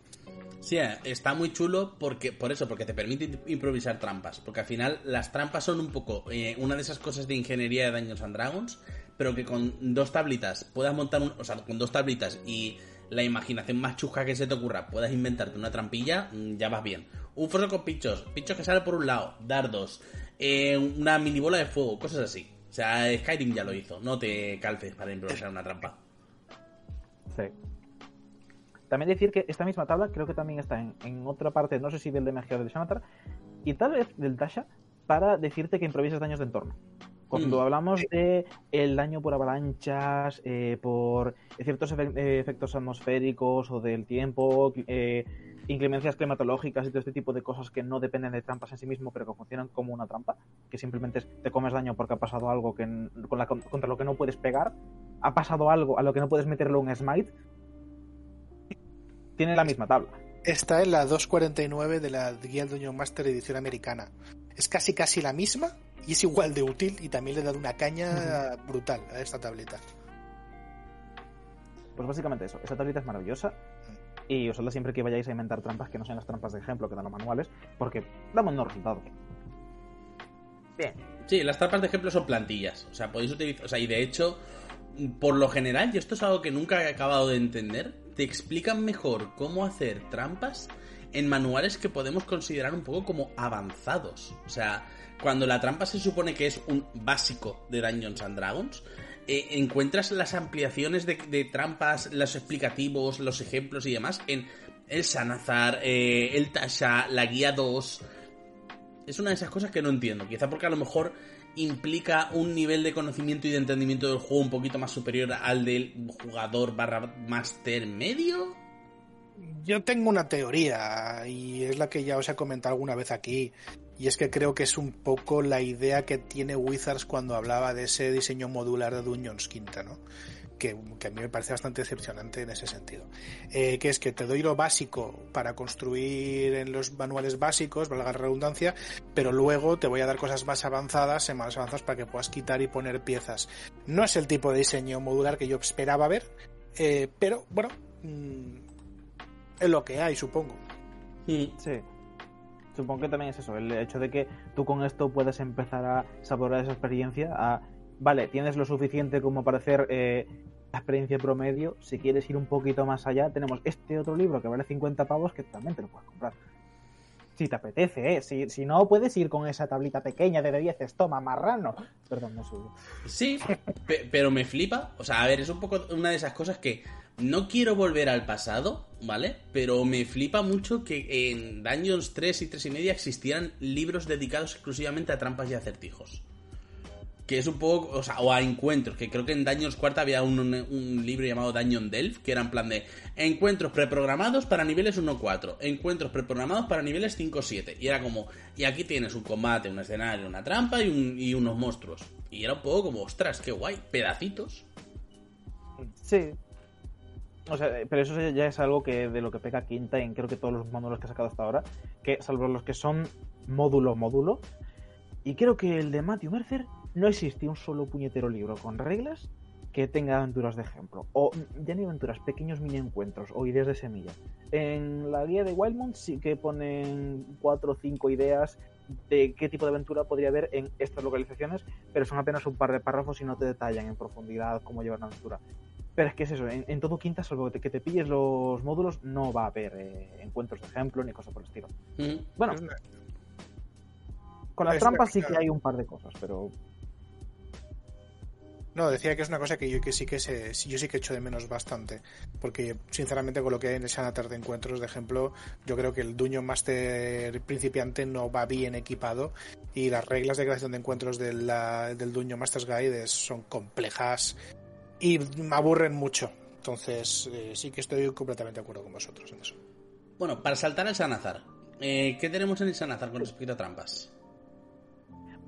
Sí, eh, está muy chulo porque por eso, porque te permite improvisar trampas. Porque al final las trampas son un poco eh, una de esas cosas de ingeniería de Dungeons and Dragons pero que con dos tablitas puedas montar un, o sea, con dos tablitas y la imaginación más chusca que se te ocurra, puedas inventarte una trampilla, mm, ya vas bien. Un foso con pichos, pichos que salen por un lado, dardos, eh, una mini bola de fuego, cosas así. O sea, Skyrim ya lo hizo, no te calces para improvisar una trampa. Sí. También decir que esta misma tabla creo que también está en, otra parte, no sé si del DMG o del Shamatar, y tal vez del Tasha, para decirte que improvises daños de entorno. Cuando mm. hablamos de el daño por avalanchas, eh, por ciertos eh, efectos atmosféricos o del tiempo, eh, inclemencias climatológicas y todo este tipo de cosas que no dependen de trampas en sí mismo, pero que funcionan como una trampa, que simplemente te comes daño porque ha pasado algo que contra lo que no puedes pegar, ha pasado algo a lo que no puedes meterle un smite, tiene la misma tabla. Está en la 249 de la Guía del Master edición americana. Es casi casi la misma, y es igual de útil y también le da una caña brutal a esta tableta. Pues básicamente eso, esta tableta es maravillosa y usarla siempre que vayáis a inventar trampas que no sean las trampas de ejemplo que dan los manuales, porque dan buenos resultados. Bien. Sí, las trampas de ejemplo son plantillas, o sea, podéis utilizar, o sea, y de hecho, por lo general, y esto es algo que nunca he acabado de entender, te explican mejor cómo hacer trampas en manuales que podemos considerar un poco como avanzados. O sea, cuando la trampa se supone que es un básico de Dungeons and Dragons, eh, encuentras las ampliaciones de, trampas, los explicativos, los ejemplos y demás en el Sanazar, eh, el Tasha, la guía 2. Es una de esas cosas que no entiendo. Quizá porque a lo mejor implica un nivel de conocimiento y de entendimiento del juego un poquito más superior al del jugador barra master medio. Yo tengo una teoría y es la que ya os he comentado alguna vez aquí Y es que creo que es un poco la idea que tiene Wizards cuando hablaba de ese diseño modular de Dungeons Quinta, ¿no? Que, a mí me parece bastante decepcionante en ese sentido. Eh, que es que te doy lo básico para construir en los manuales básicos, valga la redundancia, pero luego te voy a dar cosas más avanzadas, en más avanzadas para que puedas quitar y poner piezas. No es el tipo de diseño modular que yo esperaba ver, eh, pero bueno, mm, es lo que hay, supongo. Sí. Supongo que también es eso, el hecho de que tú con esto puedes empezar a saborear esa experiencia, a, vale, tienes lo suficiente como para hacer eh, la experiencia promedio, si quieres ir un poquito más allá, tenemos este otro libro que vale 50 pavos que también te lo puedes comprar. Si te apetece, ¿eh? Si, si no, puedes ir con esa tablita pequeña de 10, toma, marrano. Perdón, no suyo. Sí, pe- pero me flipa. O sea, a ver, es un poco una de esas cosas que no quiero volver al pasado, ¿vale? Pero me flipa mucho que en Dungeons 3 y 3 y media existieran libros dedicados exclusivamente a trampas y acertijos. Que es un poco, o sea, o a encuentros, que creo que en Dungeons 4 había un, libro llamado Dungeon Delve, que era en plan de encuentros preprogramados para niveles 1-4, encuentros preprogramados para niveles 5-7. Y era como, y aquí tienes un combate, un escenario, una trampa y, y unos monstruos. Y era un poco como, ostras, qué guay, pedacitos. Sí. O sea, pero eso ya es algo que de lo que pega Quinta en creo que todos los módulos que ha sacado hasta ahora, que salvo los que son módulo módulo, y creo que el de Matthew Mercer no existe un solo puñetero libro con reglas que tenga aventuras de ejemplo, o ya ni aventuras, pequeños mini encuentros o ideas de semilla. En la guía de Wildmont sí que ponen cuatro o cinco ideas de qué tipo de aventura podría haber en estas localizaciones, pero son apenas un par de párrafos y no te detallan en profundidad cómo llevar una aventura. Pero es que es eso, en, en todo quinta, salvo que te, que te pilles los módulos, no va a haber eh, encuentros de ejemplo ni cosas por el estilo. Mm. Bueno, una- con las trampas sí que hay un par de cosas, pero No, decía que es una cosa que yo que sí que se, yo sí que echo de menos bastante. Porque, sinceramente, con lo que hay en el Sanatar de encuentros, de ejemplo, yo creo que el Dungeon Master principiante no va bien equipado. Y las reglas de creación de encuentros de la- del Dungeon Master's Guide son complejas y me aburren mucho. Entonces, eh, sí que estoy completamente de acuerdo con vosotros en eso. Bueno, para saltar al Sanazar, eh, ¿qué tenemos en el Sanazar con respecto a trampas?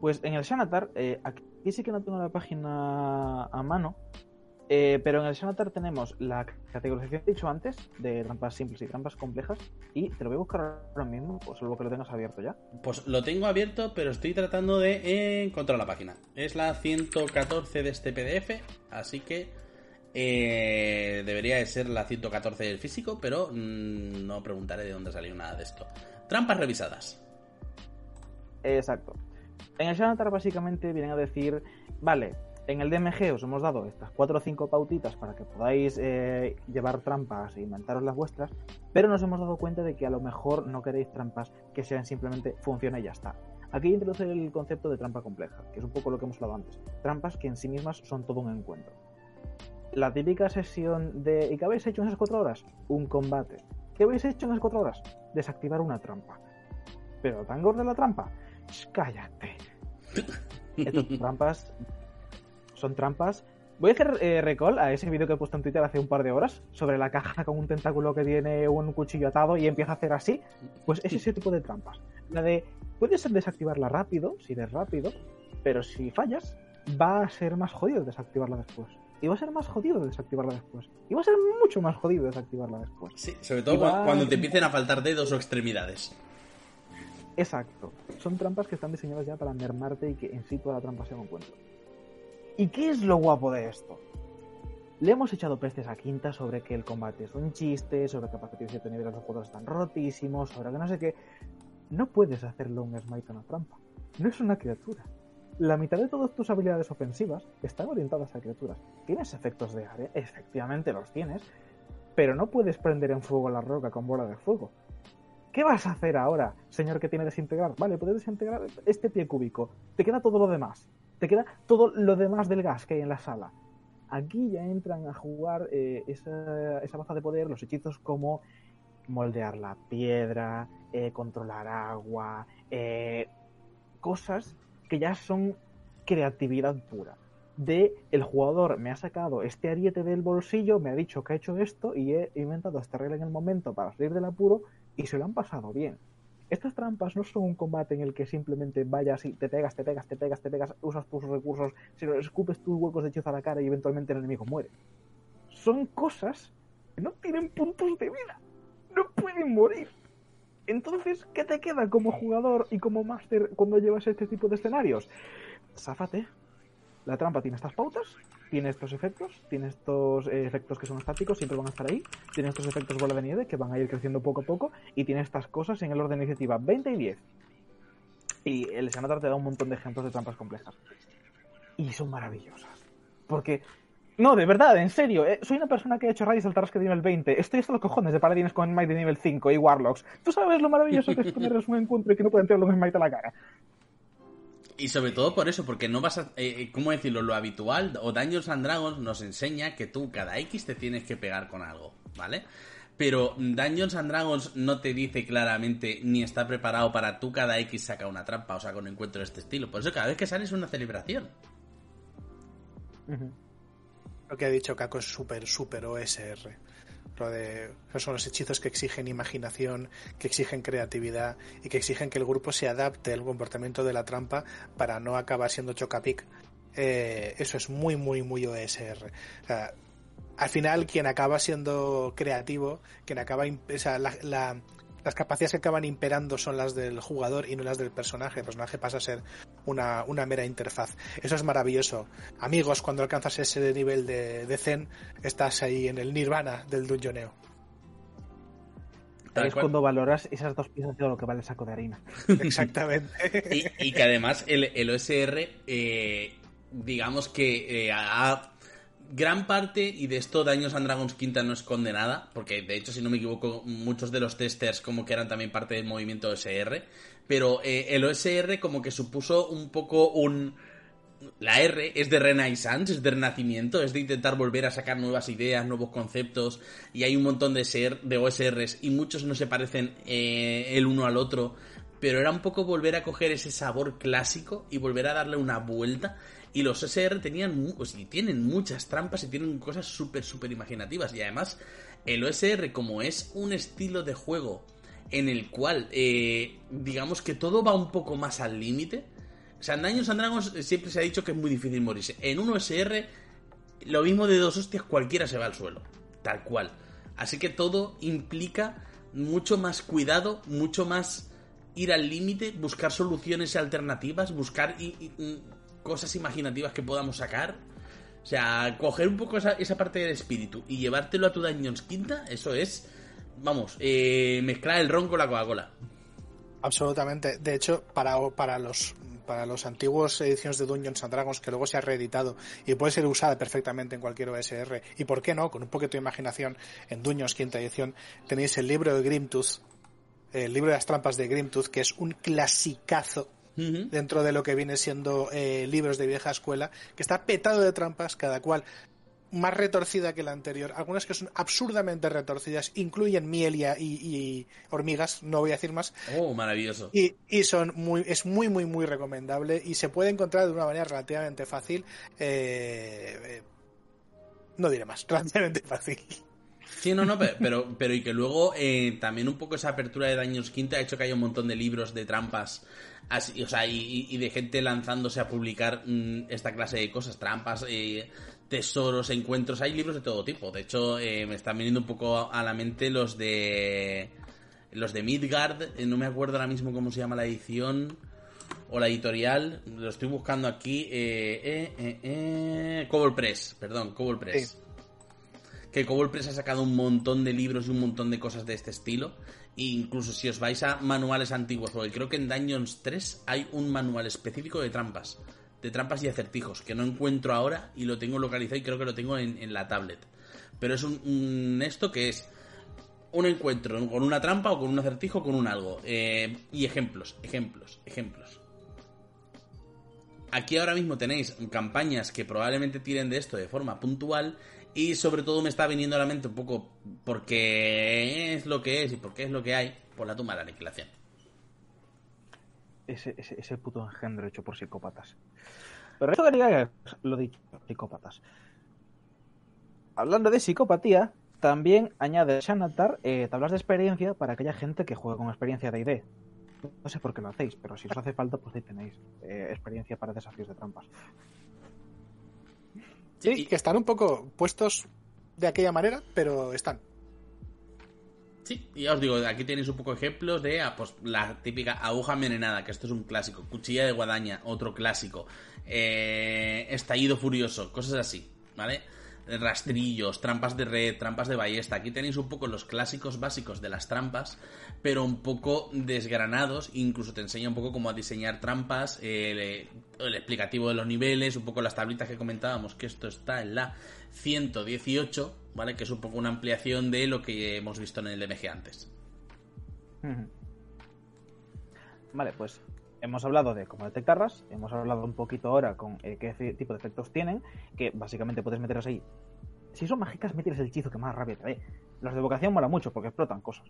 Pues en el Xanatar, eh, aquí sí que no tengo la página a mano, eh, pero en el Xanatar tenemos la categorización que he dicho antes de trampas simples y trampas complejas, y te lo voy a buscar ahora mismo, pues salvo que lo tengas abierto ya. Pues lo tengo abierto, pero estoy tratando de encontrar la página. Es la 114 de este PDF, así que eh, debería de ser la 114 del físico, pero mm, no preguntaré de dónde salió nada de esto. Trampas revisadas. Exacto. En el Xanatar básicamente vienen a decir, vale, en el DMG os hemos dado estas cuatro o cinco pautitas para que podáis eh, llevar trampas e inventaros las vuestras, pero nos hemos dado cuenta de que a lo mejor no queréis trampas que sean simplemente funciona y ya está. Aquí introduce el concepto de trampa compleja, que es un poco lo que hemos hablado antes. Trampas que en sí mismas son todo un encuentro. La típica sesión de ¿y qué habéis hecho en esas cuatro horas? Un combate. ¿Qué habéis hecho en esas cuatro horas? Desactivar una trampa. ¿Pero tan gorda la trampa? Sh, cállate. Estas trampas son trampas. Voy a hacer eh, recall a ese vídeo que he puesto en Twitter hace un par de horas sobre la caja con un tentáculo que tiene un cuchillo atado y empieza a hacer así. Pues es ese tipo de trampas. La de puedes desactivarla rápido, si eres rápido, pero si fallas, va a ser más jodido desactivarla después. Y va a ser más jodido desactivarla después. Y va a ser mucho más jodido desactivarla después. Sí, sobre todo cuando te empiecen a faltar dedos o extremidades. Exacto. Son trampas que están diseñadas ya para mermarte y que en sí toda la trampa sea un. ¿Y qué es lo guapo de esto? Le hemos echado pestes a Quinta sobre que el combate es un chiste, sobre que a partir de cierto nivel los juegos están rotísimos, sobre que no sé qué. No puedes hacerlo un smite a una trampa. No es una criatura. La mitad de todas tus habilidades ofensivas están orientadas a criaturas. ¿Tienes efectos de área? Efectivamente los tienes. Pero no puedes prender en fuego la roca con bola de fuego. ¿Qué vas a hacer ahora, señor que tiene desintegrar? Vale, puedes desintegrar este pie cúbico. Te queda todo lo demás. Te queda todo lo demás del gas que hay en la sala. Aquí ya entran a jugar eh, esa, esa baza de poder, los hechizos como moldear la piedra, eh, controlar agua, eh, cosas que ya son creatividad pura. De el jugador me ha sacado este ariete del bolsillo, me ha dicho que ha hecho esto y he inventado esta regla en el momento para salir del apuro y se lo han pasado bien. Estas trampas no son un combate en el que simplemente vayas y te pegas, te pegas, te pegas, te pegas, usas tus recursos, sino escupes tus huecos de hechizo a la cara y eventualmente el enemigo muere. Son cosas que no tienen puntos de vida. No pueden morir. Entonces, ¿qué te queda como jugador y como máster cuando llevas este tipo de escenarios? Záfate. La trampa tiene estas pautas, tiene estos efectos, tiene estos eh, efectos que son estáticos, siempre van a estar ahí, tiene estos efectos bola de nieve que van a ir creciendo poco a poco y tiene estas cosas en el orden de iniciativa 20 y 10. Y el Xanatar te da un montón de ejemplos de trampas complejas. Y son maravillosas. Porque no, de verdad, en serio. eh, soy una persona que ha hecho rayos al Tarrasque de nivel 20. Estoy hasta los cojones de paladines con Smite de nivel 5 y Warlocks. ¿Tú sabes lo maravilloso que es ponerles un encuentro y que no pueden tener un Smite a la cara? Y sobre todo por eso, porque no vas a... eh, ¿Cómo decirlo? Lo habitual, o Dungeons and Dragons nos enseña que tú cada X te tienes que pegar con algo, ¿vale? Pero Dungeons and Dragons no te dice claramente ni está preparado para tú cada X saca una trampa, o sea, con un encuentro de este estilo. Por eso cada vez que sale es una celebración. Lo que ha dicho Kako es súper, súper OSR. Lo de, son los hechizos que exigen imaginación, que exigen creatividad y que exigen que el grupo se adapte al comportamiento de la trampa para no acabar siendo chocapic. Eh, eso es muy, muy, muy OSR. Al final, quien acaba siendo creativo, quien acaba. la- las capacidades que acaban imperando son las del jugador y no las del personaje. El personaje pasa a ser una, una mera interfaz. Eso es maravilloso. Amigos, cuando alcanzas ese nivel de, de zen, estás ahí en el nirvana del dungeoneo. Tal es cuando valoras esas dos piezas de lo que vale el saco de harina. Exactamente. Y, y que además el, el OSR, eh, digamos que eh, ha- gran parte, y de esto Daños and Dragons Quinta no esconde nada, porque de hecho, si no me equivoco, muchos de los testers como que eran también parte del movimiento OSR, pero eh, el OSR como que supuso un poco un... La R es de Renaissance, es de renacimiento, es de intentar volver a sacar nuevas ideas, nuevos conceptos, y hay un montón de, SR de OSRs y muchos no se parecen eh, el uno al otro, pero era un poco volver a coger ese sabor clásico y volver a darle una vuelta. Y los OSR tenían, pues, tienen muchas trampas y tienen cosas súper, súper imaginativas. Y además, el OSR, como es un estilo de juego en el cual, eh, digamos que todo va un poco más al límite. O sea, en and Dragons siempre se ha dicho que es muy difícil morirse. En un OSR, lo mismo de dos hostias, cualquiera se va al suelo. Tal cual. Así que todo implica mucho más cuidado, mucho más ir al límite, buscar soluciones alternativas, buscar mm, cosas imaginativas que podamos sacar. O sea, coger un poco esa, esa parte del espíritu y llevártelo a tu Dungeons Quinta, eso es, vamos, eh, mezclar el ron con la Coca-Cola. Absolutamente. De hecho, para, los antiguos ediciones de Dungeons and Dragons que luego se ha reeditado y puede ser usada perfectamente en cualquier OSR y por qué no, con un poquito de imaginación en Dungeons quinta edición tenéis el libro de Grimtooth, el libro de las trampas de Grimtooth que es un clasicazo Dentro de lo que viene siendo eh, libros de vieja escuela, que está petado de trampas, cada cual más retorcida que la anterior. Algunas que son absurdamente retorcidas, incluyen miel y, hormigas, no voy a decir más. Oh, maravilloso. Y, y son muy, es muy, muy, muy recomendable y se puede encontrar de una manera relativamente fácil. eh, eh, no diré más, relativamente fácil. Sí, no, no, pero, pero, pero y que luego eh, también un poco esa apertura de Daños Quinta ha hecho que haya un montón de libros de trampas, así, o sea, y, de gente lanzándose a publicar mm, esta clase de cosas, trampas, eh, tesoros, encuentros, hay libros de todo tipo. De hecho, eh, me están viniendo un poco a la mente los de los de Midgard, eh, no me acuerdo ahora mismo cómo se llama la edición o la editorial, lo estoy buscando aquí, eh, eh, eh, eh, Cobble Press, perdón, Cobble Press Sí. Que Cobol Press ha sacado un montón de libros y un montón de cosas de este estilo. E incluso si os vais a manuales antiguos, porque creo que en Dungeons 3 hay un manual específico de trampas. De trampas y acertijos, que no encuentro ahora y lo tengo localizado y creo que lo tengo en, la tablet. Pero es un, un esto que es un encuentro con una trampa o con un acertijo o con un algo. Eh, y ejemplos, ejemplos, ejemplos. Aquí ahora mismo tenéis campañas que probablemente tiren de esto de forma puntual y sobre todo me está viniendo a la mente un poco porque es lo que es y porque es lo que hay por la tumba de la aniquilación. Ese, ese, ese puto engendro hecho por psicópatas. Pero esto que lo dicho, psicópatas. Hablando de psicopatía, también añade Xanatar eh, tablas de experiencia para aquella gente que juega con experiencia de ID. No sé por qué lo hacéis, pero si os hace falta, pues ahí tenéis eh, experiencia para desafíos de trampas. Sí, que están un poco puestos de aquella manera, pero están. Sí, y ya os digo, aquí tenéis un poco ejemplos de ah, pues, la típica aguja envenenada, que esto es un clásico, cuchilla de guadaña, otro clásico, eh, estallido furioso, cosas así, ¿vale? Rastrillos, trampas de red, trampas de ballesta. Aquí tenéis un poco los clásicos básicos de las trampas, pero un poco desgranados. Incluso te enseña un poco cómo diseñar trampas, el, el explicativo de los niveles, un poco las tablitas que comentábamos, que esto está en la 118, ¿vale? Que es un poco una ampliación de lo que hemos visto en el DMG antes. Vale, pues hemos hablado de cómo detectarlas, hemos hablado un poquito ahora con eh, qué tipo de efectos tienen, que básicamente puedes meterlas ahí. Si son mágicas, metes el hechizo que más rápido trae. Los de vocación mola mucho porque explotan cosas.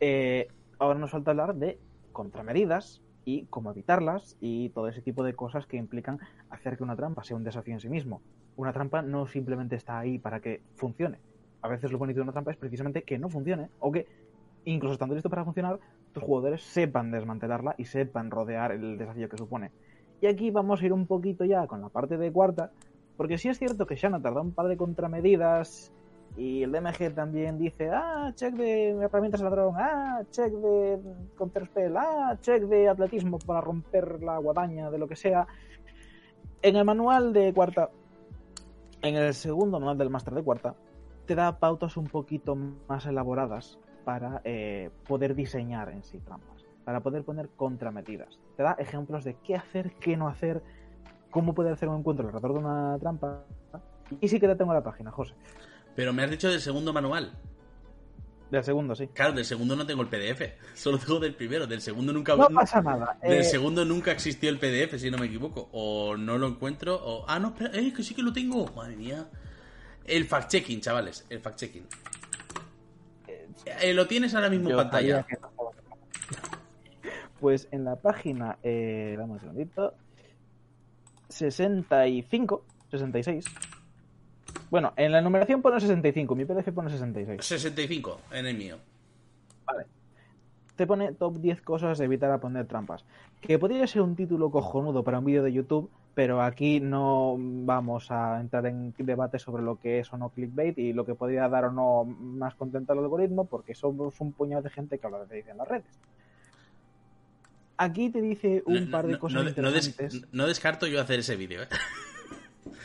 Eh, ahora nos falta hablar de contramedidas y cómo evitarlas y todo ese tipo de cosas que implican hacer que una trampa sea un desafío en sí mismo. Una trampa no simplemente está ahí para que funcione. A veces lo bonito de una trampa es precisamente que no funcione o que incluso estando listo para funcionar, tus jugadores sepan desmantelarla y sepan rodear el desafío que supone. Y aquí vamos a ir un poquito ya con la parte de cuarta, porque sí es cierto que Shanna tarda un par de contramedidas y el DMG también dice, ah, check de herramientas ladrón, ah, check de counterspell, ah, check de atletismo para romper la guadaña, de lo que sea. En el manual de cuarta, en el segundo manual del máster de cuarta, te da pautas un poquito más elaboradas para eh, poder diseñar en sí trampas, para poder poner contrametidas. Te da ejemplos de qué hacer, qué no hacer, cómo poder hacer un encuentro alrededor de una trampa. Y sí que te tengo la página, José. Pero me has dicho del segundo manual. Del segundo, sí. Claro, del segundo no tengo el PDF. Solo tengo del primero. Del segundo nunca. No pasa nada. Del eh, segundo nunca existió el PDF, si no me equivoco. O no lo encuentro. O. Ah, no, espera. Eh, que sí que lo tengo. Madre mía. El fact-checking, chavales. El fact-checking. Eh, lo tienes ahora mismo en pantalla. Pues en la página, eh, dame un segundito, 65, 66. Bueno, en la numeración pone 65, mi PDF pone 66. 65 en el mío. Vale. Te pone top 10 cosas de evitar a poner trampas. Que podría ser un título cojonudo para un vídeo de YouTube, pero aquí no vamos a entrar en debate sobre lo que es o no clickbait y lo que podría dar o no más contento al algoritmo, porque somos un puñado de gente que habla de en las redes. Aquí te dice un par de cosas interesantes. no, descarto yo hacer ese vídeo, ¿eh?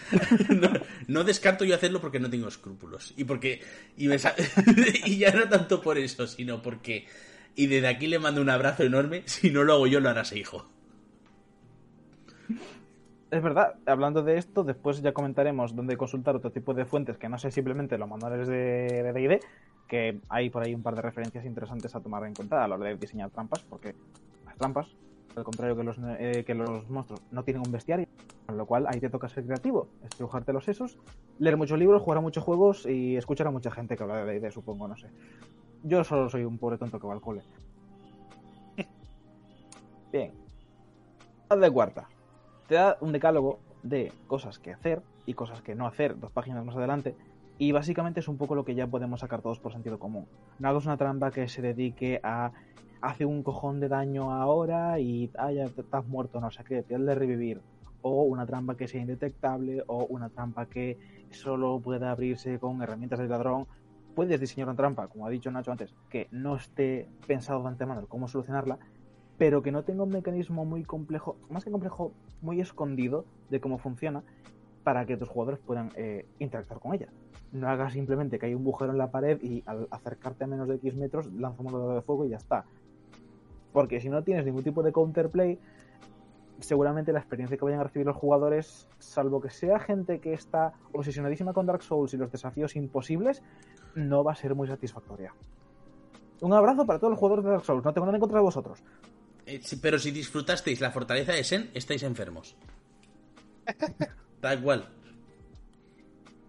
no, descarto yo hacerlo porque no tengo escrúpulos. Y porque. Y, y ya no tanto por eso, sino porque. Y desde aquí le mando un abrazo enorme. Si no lo hago yo, lo harás, hijo es verdad, hablando de esto, después ya comentaremos dónde consultar otro tipo de fuentes que no sé simplemente los manuales de D&D, que hay por ahí un par de referencias interesantes a tomar en cuenta a la hora de diseñar trampas, porque las trampas, al contrario que los, eh, que los monstruos, no tienen un bestiario, con lo cual ahí te toca ser creativo, estrujarte los sesos, leer muchos libros, jugar a muchos juegos y escuchar a mucha gente que habla de D&D, supongo, no sé. Yo solo soy un pobre tonto que va al cole. Bien. De cuarta te da un decálogo de cosas que hacer y cosas que no hacer, dos páginas más adelante, y básicamente es un poco lo que ya podemos sacar todos por sentido común. No hagas una trampa que se dedique a hace un cojón de daño ahora y ah, ya estás muerto, no sé qué, te de revivir. O una trampa que sea indetectable, o una trampa que solo pueda abrirse con herramientas de ladrón. Puedes diseñar una trampa, como ha dicho Nacho antes, que no esté pensado de antemano cómo solucionarla, pero que no tenga un mecanismo muy complejo, más que complejo, muy escondido de cómo funciona para que tus jugadores puedan eh, interactuar con ella. No hagas simplemente que hay un agujero en la pared y al acercarte a menos de X metros lanza un modo de fuego y ya está. Porque si no tienes ningún tipo de counterplay, seguramente la experiencia que vayan a recibir los jugadores, salvo que sea gente que está obsesionadísima con Dark Souls y los desafíos imposibles, no va a ser muy satisfactoria. Un abrazo para todos los jugadores de Dark Souls, no tengo nada en contra de vosotros. Eh, pero si disfrutasteis la fortaleza de Sen, estáis enfermos. Da igual.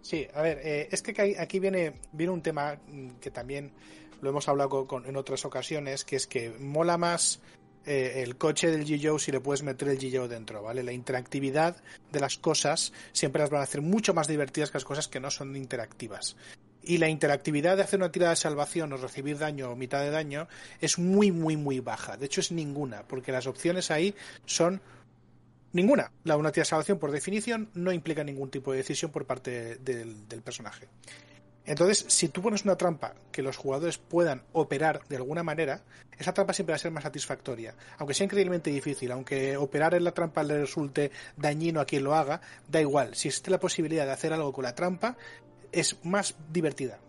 Sí, a ver, eh, es que aquí viene, viene un tema que también lo hemos hablado en otras ocasiones, que es que mola más eh, el coche del G-Joe si le puedes meter el G-Joe dentro, ¿vale? La interactividad de las cosas siempre las van a hacer mucho más divertidas que las cosas que no son interactivas. Y la interactividad de hacer una tirada de salvación o recibir daño o mitad de daño es muy, muy, muy baja. De hecho, es ninguna, porque las opciones ahí son ninguna. La una tirada de salvación, por definición, no implica ningún tipo de decisión por parte del, del personaje. Entonces, si tú pones una trampa que los jugadores puedan operar de alguna manera, esa trampa siempre va a ser más satisfactoria. Aunque sea increíblemente difícil, aunque operar en la trampa le resulte dañino a quien lo haga, da igual. Si existe la posibilidad de hacer algo con la trampa, es más divertida.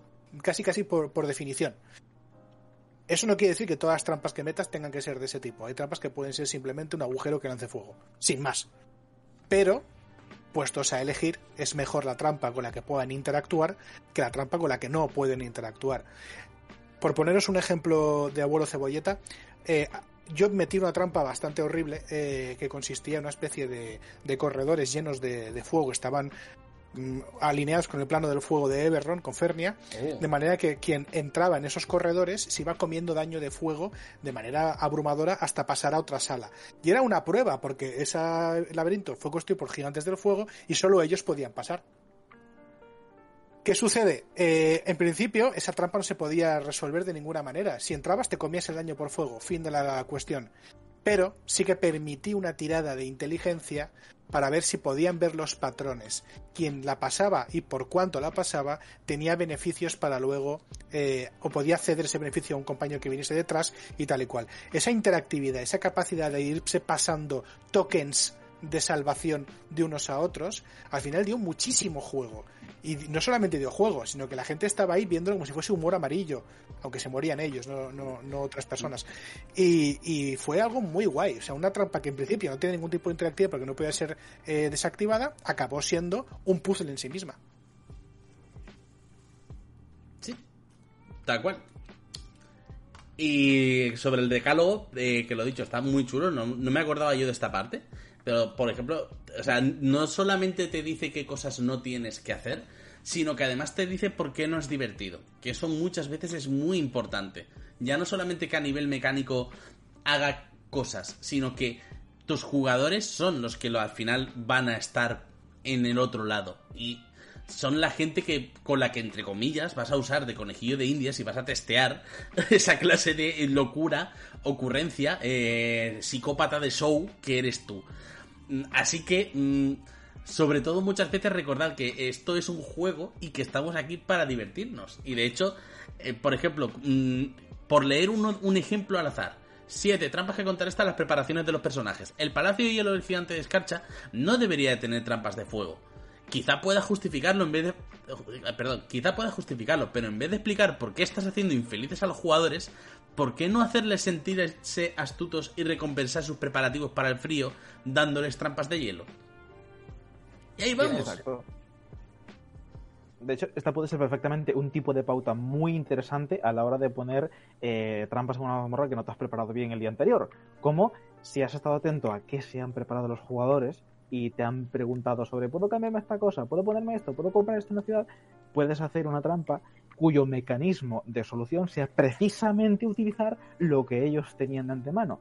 Casi, casi por, por definición. Eso no quiere decir que todas las trampas que metas tengan que ser de ese tipo. Hay trampas que pueden ser simplemente un agujero que lance fuego. Sin más. Pero puestos a elegir, es mejor la trampa con la que puedan interactuar que la trampa con la que no pueden interactuar. Por poneros un ejemplo de abuelo cebolleta, eh, yo metí una trampa bastante horrible eh, que consistía en una especie de, de corredores llenos de, de, fuego. Estaban alineados con el plano del fuego de Everron, con Fernia, oh. de manera que quien entraba en esos corredores se iba comiendo daño de fuego de manera abrumadora hasta pasar a otra sala. Y era una prueba, porque ese laberinto fue construido por gigantes del fuego y solo ellos podían pasar. ¿Qué sucede? Eh, en principio, esa trampa no se podía resolver de ninguna manera. Si entrabas, te comías el daño por fuego. Fin de la cuestión. Pero sí que permití una tirada de inteligencia para ver si podían ver los patrones. Quien la pasaba y por cuánto la pasaba tenía beneficios para luego, eh, o podía ceder ese beneficio a un compañero que viniese detrás y tal y cual. Esa interactividad, esa capacidad de irse pasando tokens de salvación de unos a otros, al final dio muchísimo juego. Y no solamente dio juego, sino que la gente estaba ahí viéndolo como si fuese humor amarillo, aunque se morían ellos, no, no, no otras personas. Y, y, fue algo muy guay. O sea, una trampa que en principio no tiene ningún tipo de interactividad porque no podía ser eh, desactivada, acabó siendo un puzzle en sí misma. Sí, tal cual. Y sobre el decálogo, eh, que lo he dicho, está muy chulo, no, no me acordaba yo de esta parte. Pero, por ejemplo, o sea, no solamente te dice qué cosas no tienes que hacer, sino que además te dice por qué no es divertido. Que eso muchas veces es muy importante. Ya no solamente que a nivel mecánico haga cosas, sino que tus jugadores son los que al final van a estar en el otro lado. Y son la gente que con la que entre comillas vas a usar de conejillo de indias y vas a testear esa clase de locura, ocurrencia, eh, psicópata de show que eres tú. Así que, mm, sobre todo muchas veces recordar que esto es un juego y que estamos aquí para divertirnos. Y de hecho, eh, por ejemplo, mm, por leer un ejemplo al azar. 7. Trampas que contrarrestan las preparaciones de los personajes. El Palacio de Hielo del Gigante de Escarcha no debería de tener trampas de fuego. Quizá pueda justificarlo en vez de... Eh, perdón, quizá pueda justificarlo, pero en vez de explicar por qué estás haciendo infelices a los jugadores, ¿por qué no hacerles sentirse astutos y recompensar sus preparativos para el frío dándoles trampas de hielo? Y ahí vamos. Exacto. De hecho, esta puede ser perfectamente un tipo de pauta muy interesante a la hora de poner eh, trampas en una mazmorra que no te has preparado bien el día anterior. Como si has estado atento a qué se han preparado los jugadores y te han preguntado sobre ¿puedo cambiarme esta cosa? ¿Puedo ponerme esto? ¿Puedo comprar esto en la ciudad? Puedes hacer una trampa cuyo mecanismo de solución sea precisamente utilizar lo que ellos tenían de antemano.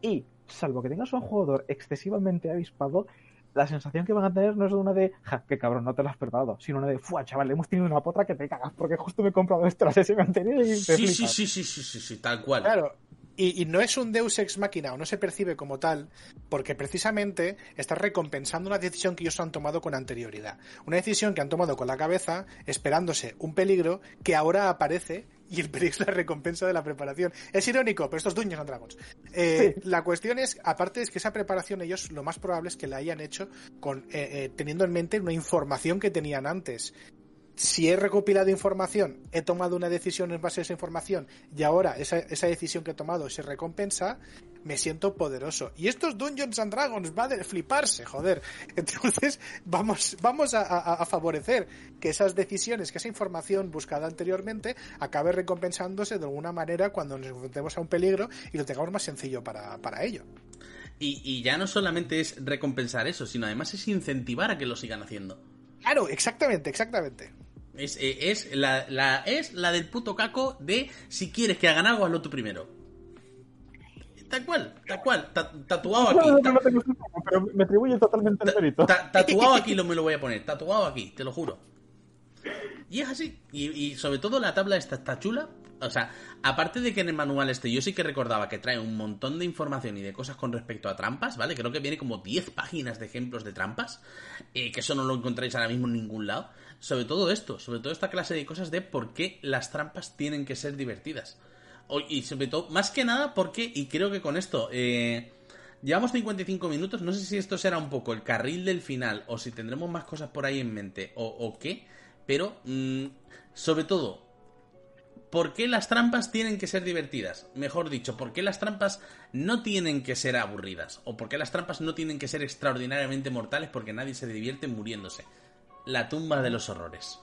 Y, salvo que tengas un jugador excesivamente avispado, la sensación que van a tener no es una de, ja, qué cabrón, no te lo has preparado, sino una de, fuah, chaval, hemos tenido una potra que te cagas porque justo me he comprado esto la sesión anterior y te Sí, flipas. sí, sí, sí, sí, sí, sí, tal cual. Claro. Y, y, no es un Deus ex máquina o no se percibe como tal, porque precisamente está recompensando una decisión que ellos han tomado con anterioridad. Una decisión que han tomado con la cabeza, esperándose un peligro que ahora aparece y el peligro es la recompensa de la preparación. Es irónico, pero estos Dungeons and Dragons. Eh, sí. La cuestión es, aparte es que esa preparación ellos lo más probable es que la hayan hecho con eh, eh, teniendo en mente una información que tenían antes si he recopilado información, he tomado una decisión en base a esa información y ahora esa, esa, decisión que he tomado se recompensa, me siento poderoso. Y estos Dungeons and Dragons va de fliparse, joder. Entonces, vamos, vamos a, a, a, favorecer que esas decisiones, que esa información buscada anteriormente, acabe recompensándose de alguna manera cuando nos enfrentemos a un peligro y lo tengamos más sencillo para, para ello. Y, y ya no solamente es recompensar eso, sino además es incentivar a que lo sigan haciendo. Claro, exactamente, exactamente. Es, eh, es, la, la, es la del puto caco de si quieres que hagan algo, hazlo tú primero. Tal cual, tal cual, tatuado aquí. No, no, no, no, pero me atribuye totalmente el mérito. Tatuado aquí lo me lo voy a poner, tatuado aquí, te lo juro. Y es así. Y, y sobre todo la tabla esta está chula. O sea, aparte de que en el manual este yo sí que recordaba que trae un montón de información y de cosas con respecto a trampas, ¿vale? Creo que viene como 10 páginas de ejemplos de trampas, eh, que eso no lo encontráis ahora mismo en ningún lado. Sobre todo esto, sobre todo esta clase de cosas de por qué las trampas tienen que ser divertidas. O- y sobre todo, más que nada, porque, y creo que con esto, eh, llevamos 55 minutos, no sé si esto será un poco el carril del final o si tendremos más cosas por ahí en mente o, o qué, pero mm, sobre todo, ¿por qué las trampas tienen que ser divertidas? Mejor dicho, ¿por qué las trampas no tienen que ser aburridas? ¿O por qué las trampas no tienen que ser extraordinariamente mortales porque nadie se divierte muriéndose? La tumba de los horrores.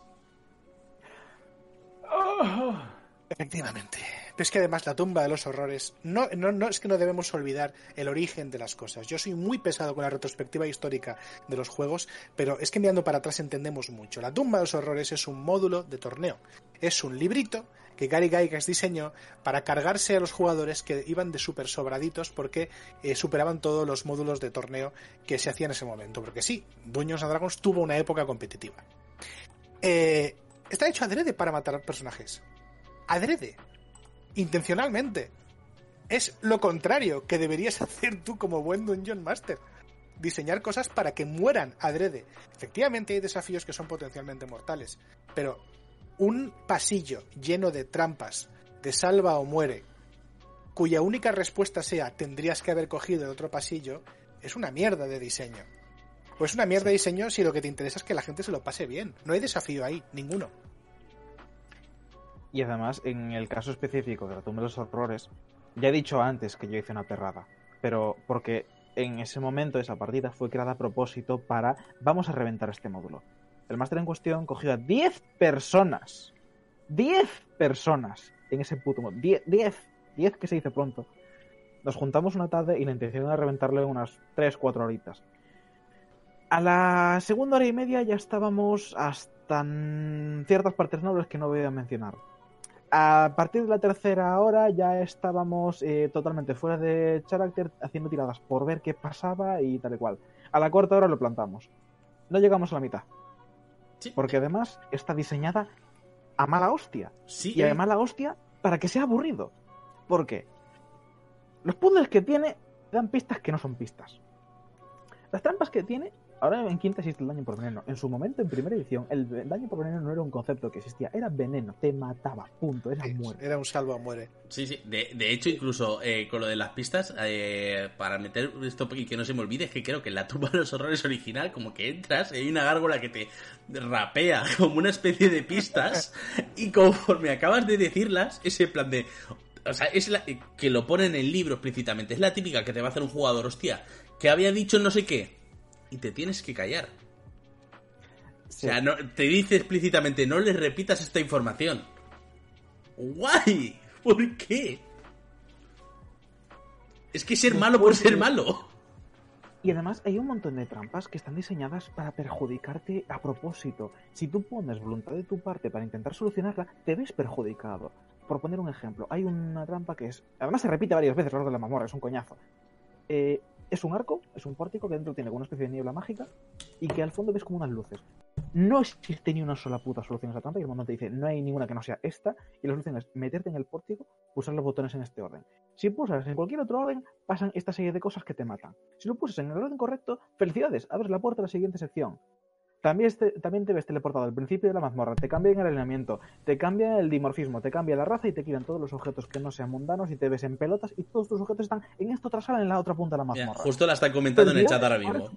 Efectivamente. Pero es que además la tumba de los horrores, no, no, no es que no debemos olvidar el origen de las cosas. Yo soy muy pesado con la retrospectiva histórica de los juegos, pero es que mirando para atrás entendemos mucho. La tumba de los horrores es un módulo de torneo. Es un librito que Gary Gygax diseñó para cargarse a los jugadores que iban de súper sobraditos porque eh, superaban todos los módulos de torneo que se hacían en ese momento. Porque sí, Dungeons and Dragons tuvo una época competitiva. Eh, está hecho adrede para matar personajes. Adrede. Intencionalmente. Es lo contrario que deberías hacer tú como buen Dungeon Master. Diseñar cosas para que mueran adrede. Efectivamente hay desafíos que son potencialmente mortales, pero un pasillo lleno de trampas, de salva o muere, cuya única respuesta sea tendrías que haber cogido el otro pasillo, es una mierda de diseño. O es una mierda de diseño si lo que te interesa es que la gente se lo pase bien. No hay desafío ahí, ninguno. Y además, en el caso específico de la tumba de los horrores, ya he dicho antes que yo hice una perrada, pero porque en ese momento esa partida fue creada a propósito para vamos a reventar este módulo. El máster en cuestión cogió a 10 personas, 10 personas en ese puto módulo, 10, 10, 10 que se dice pronto. Nos juntamos una tarde y la intención era reventarle unas 3, 4 horitas. A la segunda hora y media ya estábamos hasta ciertas partes nobles que no voy a mencionar. A partir de la tercera hora ya estábamos eh, totalmente fuera de character haciendo tiradas por ver qué pasaba y tal y cual. A la cuarta hora lo plantamos. No llegamos a la mitad. Sí. Porque además está diseñada a mala hostia. Sí, Y a mala hostia para que sea aburrido. ¿Por qué? Los puzzles que tiene dan pistas que no son pistas. Las trampas que tiene, ahora en quinta existe el daño por veneno. En su momento, en primera edición, el daño por veneno no era un concepto que existía, era veneno, te mataba, punto, era Sí, muerte. Era un salva o muere. Sí, sí. De, de hecho, incluso eh, con lo de las pistas, eh, para meter esto y que no se me olvide, es que creo que en la tumba de los horrores original, como que entras y hay una gárgola que te rapea como una especie de pistas y conforme acabas de decirlas, ese plan de... O sea, es la, que lo pone en el libro explícitamente. Es la típica que te va a hacer un jugador, hostia, que había dicho no sé qué. Y te tienes que callar. O sea, no, te dice explícitamente, no le repitas esta información. Guay. ¿Por qué? Es que ser malo por ser malo. Y además hay un montón de trampas que están diseñadas para perjudicarte a propósito. Si tú pones voluntad de tu parte para intentar solucionarla, te ves perjudicado. Por poner un ejemplo, hay una trampa que es... Además se repite varias veces lo de la mazmorra, es un coñazo. Eh, es un arco, es un pórtico que dentro tiene una especie de niebla mágica y que al fondo ves como unas luces. No existe ni una sola puta solución a esa trampa y el momento te dice no hay ninguna que no sea esta y la solución es meterte en el pórtico, pulsar los botones en este orden. Si pulsas en cualquier otro orden, pasan esta serie de cosas que te matan. Si lo pulsas en el orden correcto, felicidades, abres la puerta a la siguiente sección. También te, también te ves teleportado al principio de la mazmorra, te cambian el alineamiento, te cambia el dimorfismo, te cambia la raza y te quitan todos los objetos que no sean mundanos y te ves en pelotas y todos tus objetos están en esta otra sala en la otra punta de la mazmorra. justo la están comentando en el chat ahora mismo.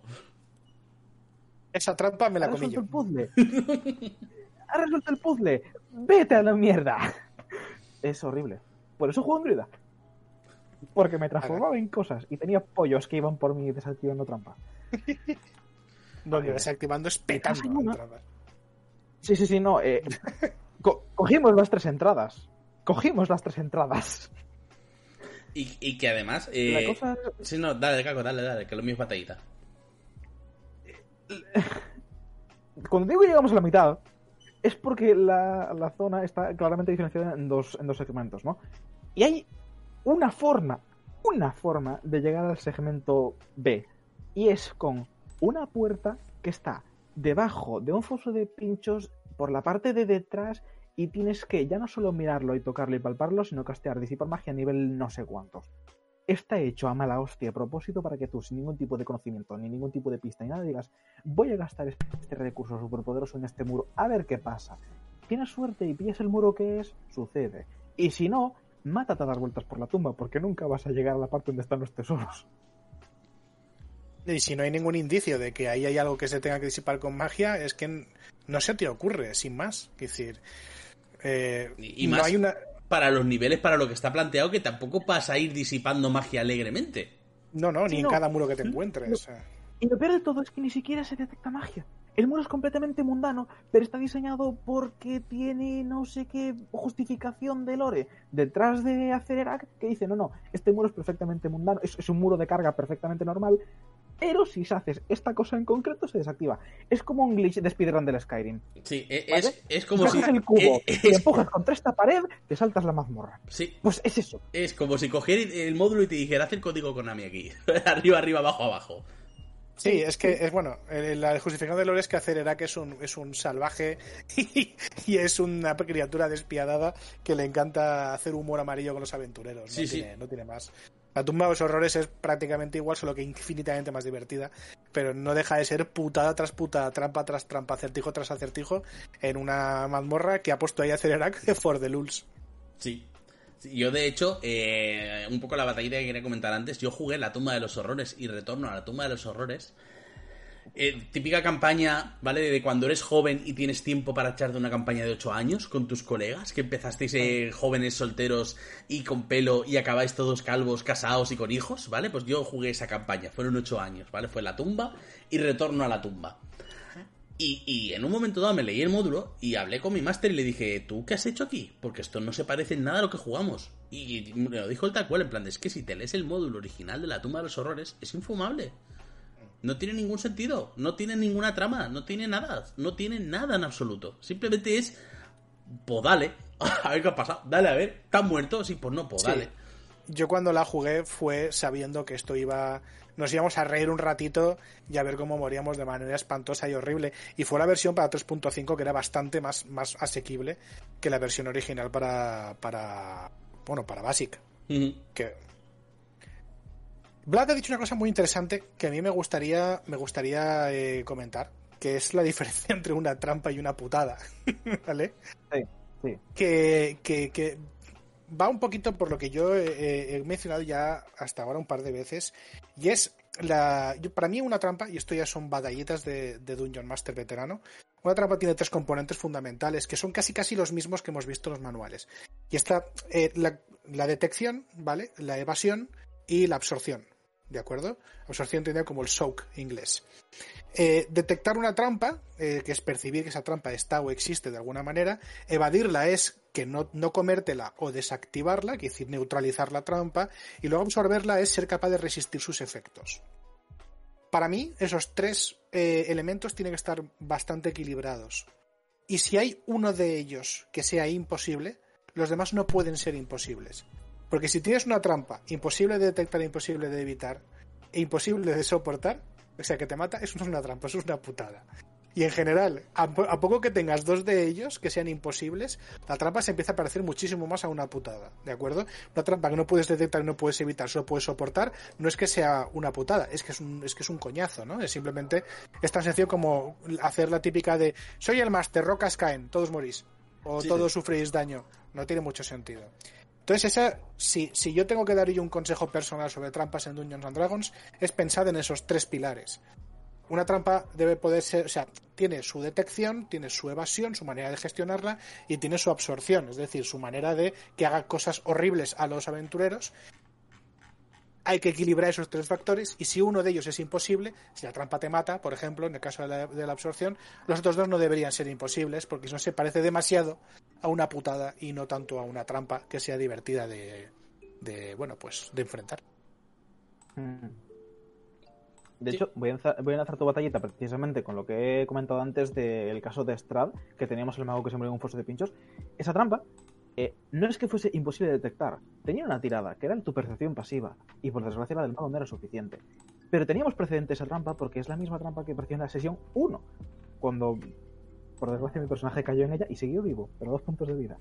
Esa trampa me la ¿Has comí resuelto yo. el puzzle? ¿Has resuelto el puzzle? ¡Vete a la mierda! Es horrible. Por eso juego en druida. Porque me transformaba en cosas y tenía pollos que iban por mí desactivando trampa. No, yo desactivando es petando la trampa. Sí, sí, sí, no. eh, co- cogimos las tres entradas. Cogimos las tres entradas. Y, y que además... eh, La cosa Sí, no, dale, Caco, dale, dale, que lo mío es batallita. Cuando digo llegamos a la mitad, es porque la, la zona está claramente diferenciada en dos, en dos segmentos, ¿no? Y hay una forma, una forma de llegar al segmento B. Y es con una puerta que está debajo de un foso de pinchos por la parte de detrás y tienes que ya no solo mirarlo y tocarlo y palparlo, sino castear disipar magia a nivel no sé cuántos. Está hecho a mala hostia a propósito para que tú, sin ningún tipo de conocimiento, ni ningún tipo de pista, ni nada, digas, voy a gastar este recurso superpoderoso en este muro, a ver qué pasa. Tienes suerte y pillas el muro que es, sucede. Y si no, mátate a dar vueltas por la tumba, porque nunca vas a llegar a la parte donde están los tesoros. Y si no hay ningún indicio de que ahí hay algo que se tenga que disipar con magia, es que no se te ocurre, sin más. Es decir, eh, Y no más hay una. para los niveles, para lo que está planteado, que tampoco vas a ir disipando magia alegremente. No, no, Sí, ni no. en cada muro que te No. encuentres. Y lo peor de todo es que ni siquiera se detecta magia. El muro es completamente mundano, pero está diseñado porque tiene no sé qué justificación de lore detrás de Acelerac que dice, no, no, este muro es perfectamente mundano, es, es un muro de carga perfectamente normal, pero si se haces esta cosa en concreto se desactiva. Es como un glitch de speedrun del Skyrim. Sí, e- ¿Vale? es, es como si. Coges el cubo, e- y es- empujas contra esta pared, te saltas la mazmorra. sí, Pues es eso. es como si cogiera el módulo y te dijera, haz el código Konami aquí. arriba, arriba, abajo, abajo. Sí, es que es bueno. La justificación de lore es que Acererac es un, es un salvaje y, y es una criatura despiadada que le encanta hacer humor amarillo con los aventureros. No, Sí, sí. tiene, no tiene más. La tumba de los horrores es prácticamente igual, solo que infinitamente más divertida. Pero no deja de ser putada tras putada, trampa tras trampa, acertijo tras acertijo en una mazmorra que ha puesto ahí Acererac for the lulz. Sí. Yo, de hecho, eh, un poco la batallita que quería comentar antes, yo jugué la tumba de los horrores y retorno a la tumba de los horrores. Eh, típica campaña, ¿vale? De cuando eres joven y tienes tiempo para echar de una campaña de 8 años con tus colegas, que empezasteis eh, jóvenes solteros y con pelo y acabáis todos calvos, casados y con hijos, ¿vale? Pues yo jugué esa campaña, fueron 8 años, ¿vale? Fue la tumba y retorno a la tumba. Y, y en un momento dado me leí el módulo y hablé con mi máster y le dije, ¿tú qué has hecho aquí? Porque esto no se parece en nada a lo que jugamos. Y me lo dijo el tal cual, en plan, es que si te lees el módulo original de la tumba de los horrores, es infumable. No tiene ningún sentido, no tiene ninguna trama, no tiene nada, no tiene nada en absoluto. Simplemente es, pues dale, a ver qué ha pasado, dale a ver, ¿estás muerto? Sí, pues no, pues Sí. dale. Yo cuando la jugué fue sabiendo que esto iba. Nos íbamos a reír un ratito y a ver cómo moríamos de manera espantosa y horrible. Y fue la versión para 3.5 que era bastante más, más asequible que la versión original para. para. bueno, para Basic. Que. Vlad ha dicho una cosa muy interesante que a mí me gustaría. me gustaría eh, comentar. Que es la diferencia entre una trampa y una putada. ¿Vale? Sí, sí. que, que, que va un poquito por lo que yo eh, he mencionado ya hasta ahora un par de veces y es la yo- para mí una trampa y esto ya son batallitas de, de Dungeon Master veterano una trampa tiene tres componentes fundamentales que son casi casi los mismos que hemos visto en los manuales y está eh, la, la detección vale la evasión y la absorción de acuerdo absorción tiene como el soak inglés eh, detectar una trampa, eh, que es percibir que esa trampa está o existe de alguna manera, evadirla es que no, no comértela o desactivarla, que es decir, neutralizar la trampa, y luego absorberla es ser capaz de resistir sus efectos. Para mí, esos tres eh, elementos tienen que estar bastante equilibrados. Y si hay uno de ellos que sea imposible, los demás no pueden ser imposibles. Porque si tienes una trampa imposible de detectar, imposible de evitar, e imposible de soportar, o sea, que te mata, eso no es una trampa, eso es una putada. Y en general, a, po- a poco que tengas dos de ellos que sean imposibles, la trampa se empieza a parecer muchísimo más a una putada, ¿de acuerdo? Una trampa que no puedes detectar no puedes evitar, solo puedes soportar, no es que sea una putada, es que es un, es que es un coñazo, ¿no? Es simplemente, es tan sencillo como hacer la típica de, soy el máster, rocas caen, todos morís, o Sí, todos sufrís daño, no tiene mucho sentido. Entonces, esa, si, si yo tengo que dar yo un consejo personal sobre trampas en Dungeons and Dragons, es pensar en esos tres pilares. Una trampa debe poder ser, o sea, tiene su detección, tiene su evasión, su manera de gestionarla y tiene su absorción, es decir, su manera de que haga cosas horribles a los aventureros. Hay que equilibrar esos tres factores y si uno de ellos es imposible, si la trampa te mata, por ejemplo, en el caso de la, de la absorción, los otros dos no deberían ser imposibles porque si no se parece demasiado a una putada y no tanto a una trampa que sea divertida de, de bueno, pues de enfrentar. Mm. De Sí. hecho, voy a, voy a enlazar tu batallita precisamente con lo que he comentado antes del caso de Strad, que teníamos el mago que se murió en un foso de pinchos. Esa trampa eh, no es que fuese imposible de detectar, tenía una tirada, que era tu percepción pasiva, y por desgracia la del mago no era suficiente. Pero teníamos precedente esa trampa porque es la misma trampa que apareció en la sesión 1, cuando por desgracia mi personaje cayó en ella y siguió vivo, pero dos puntos de vida.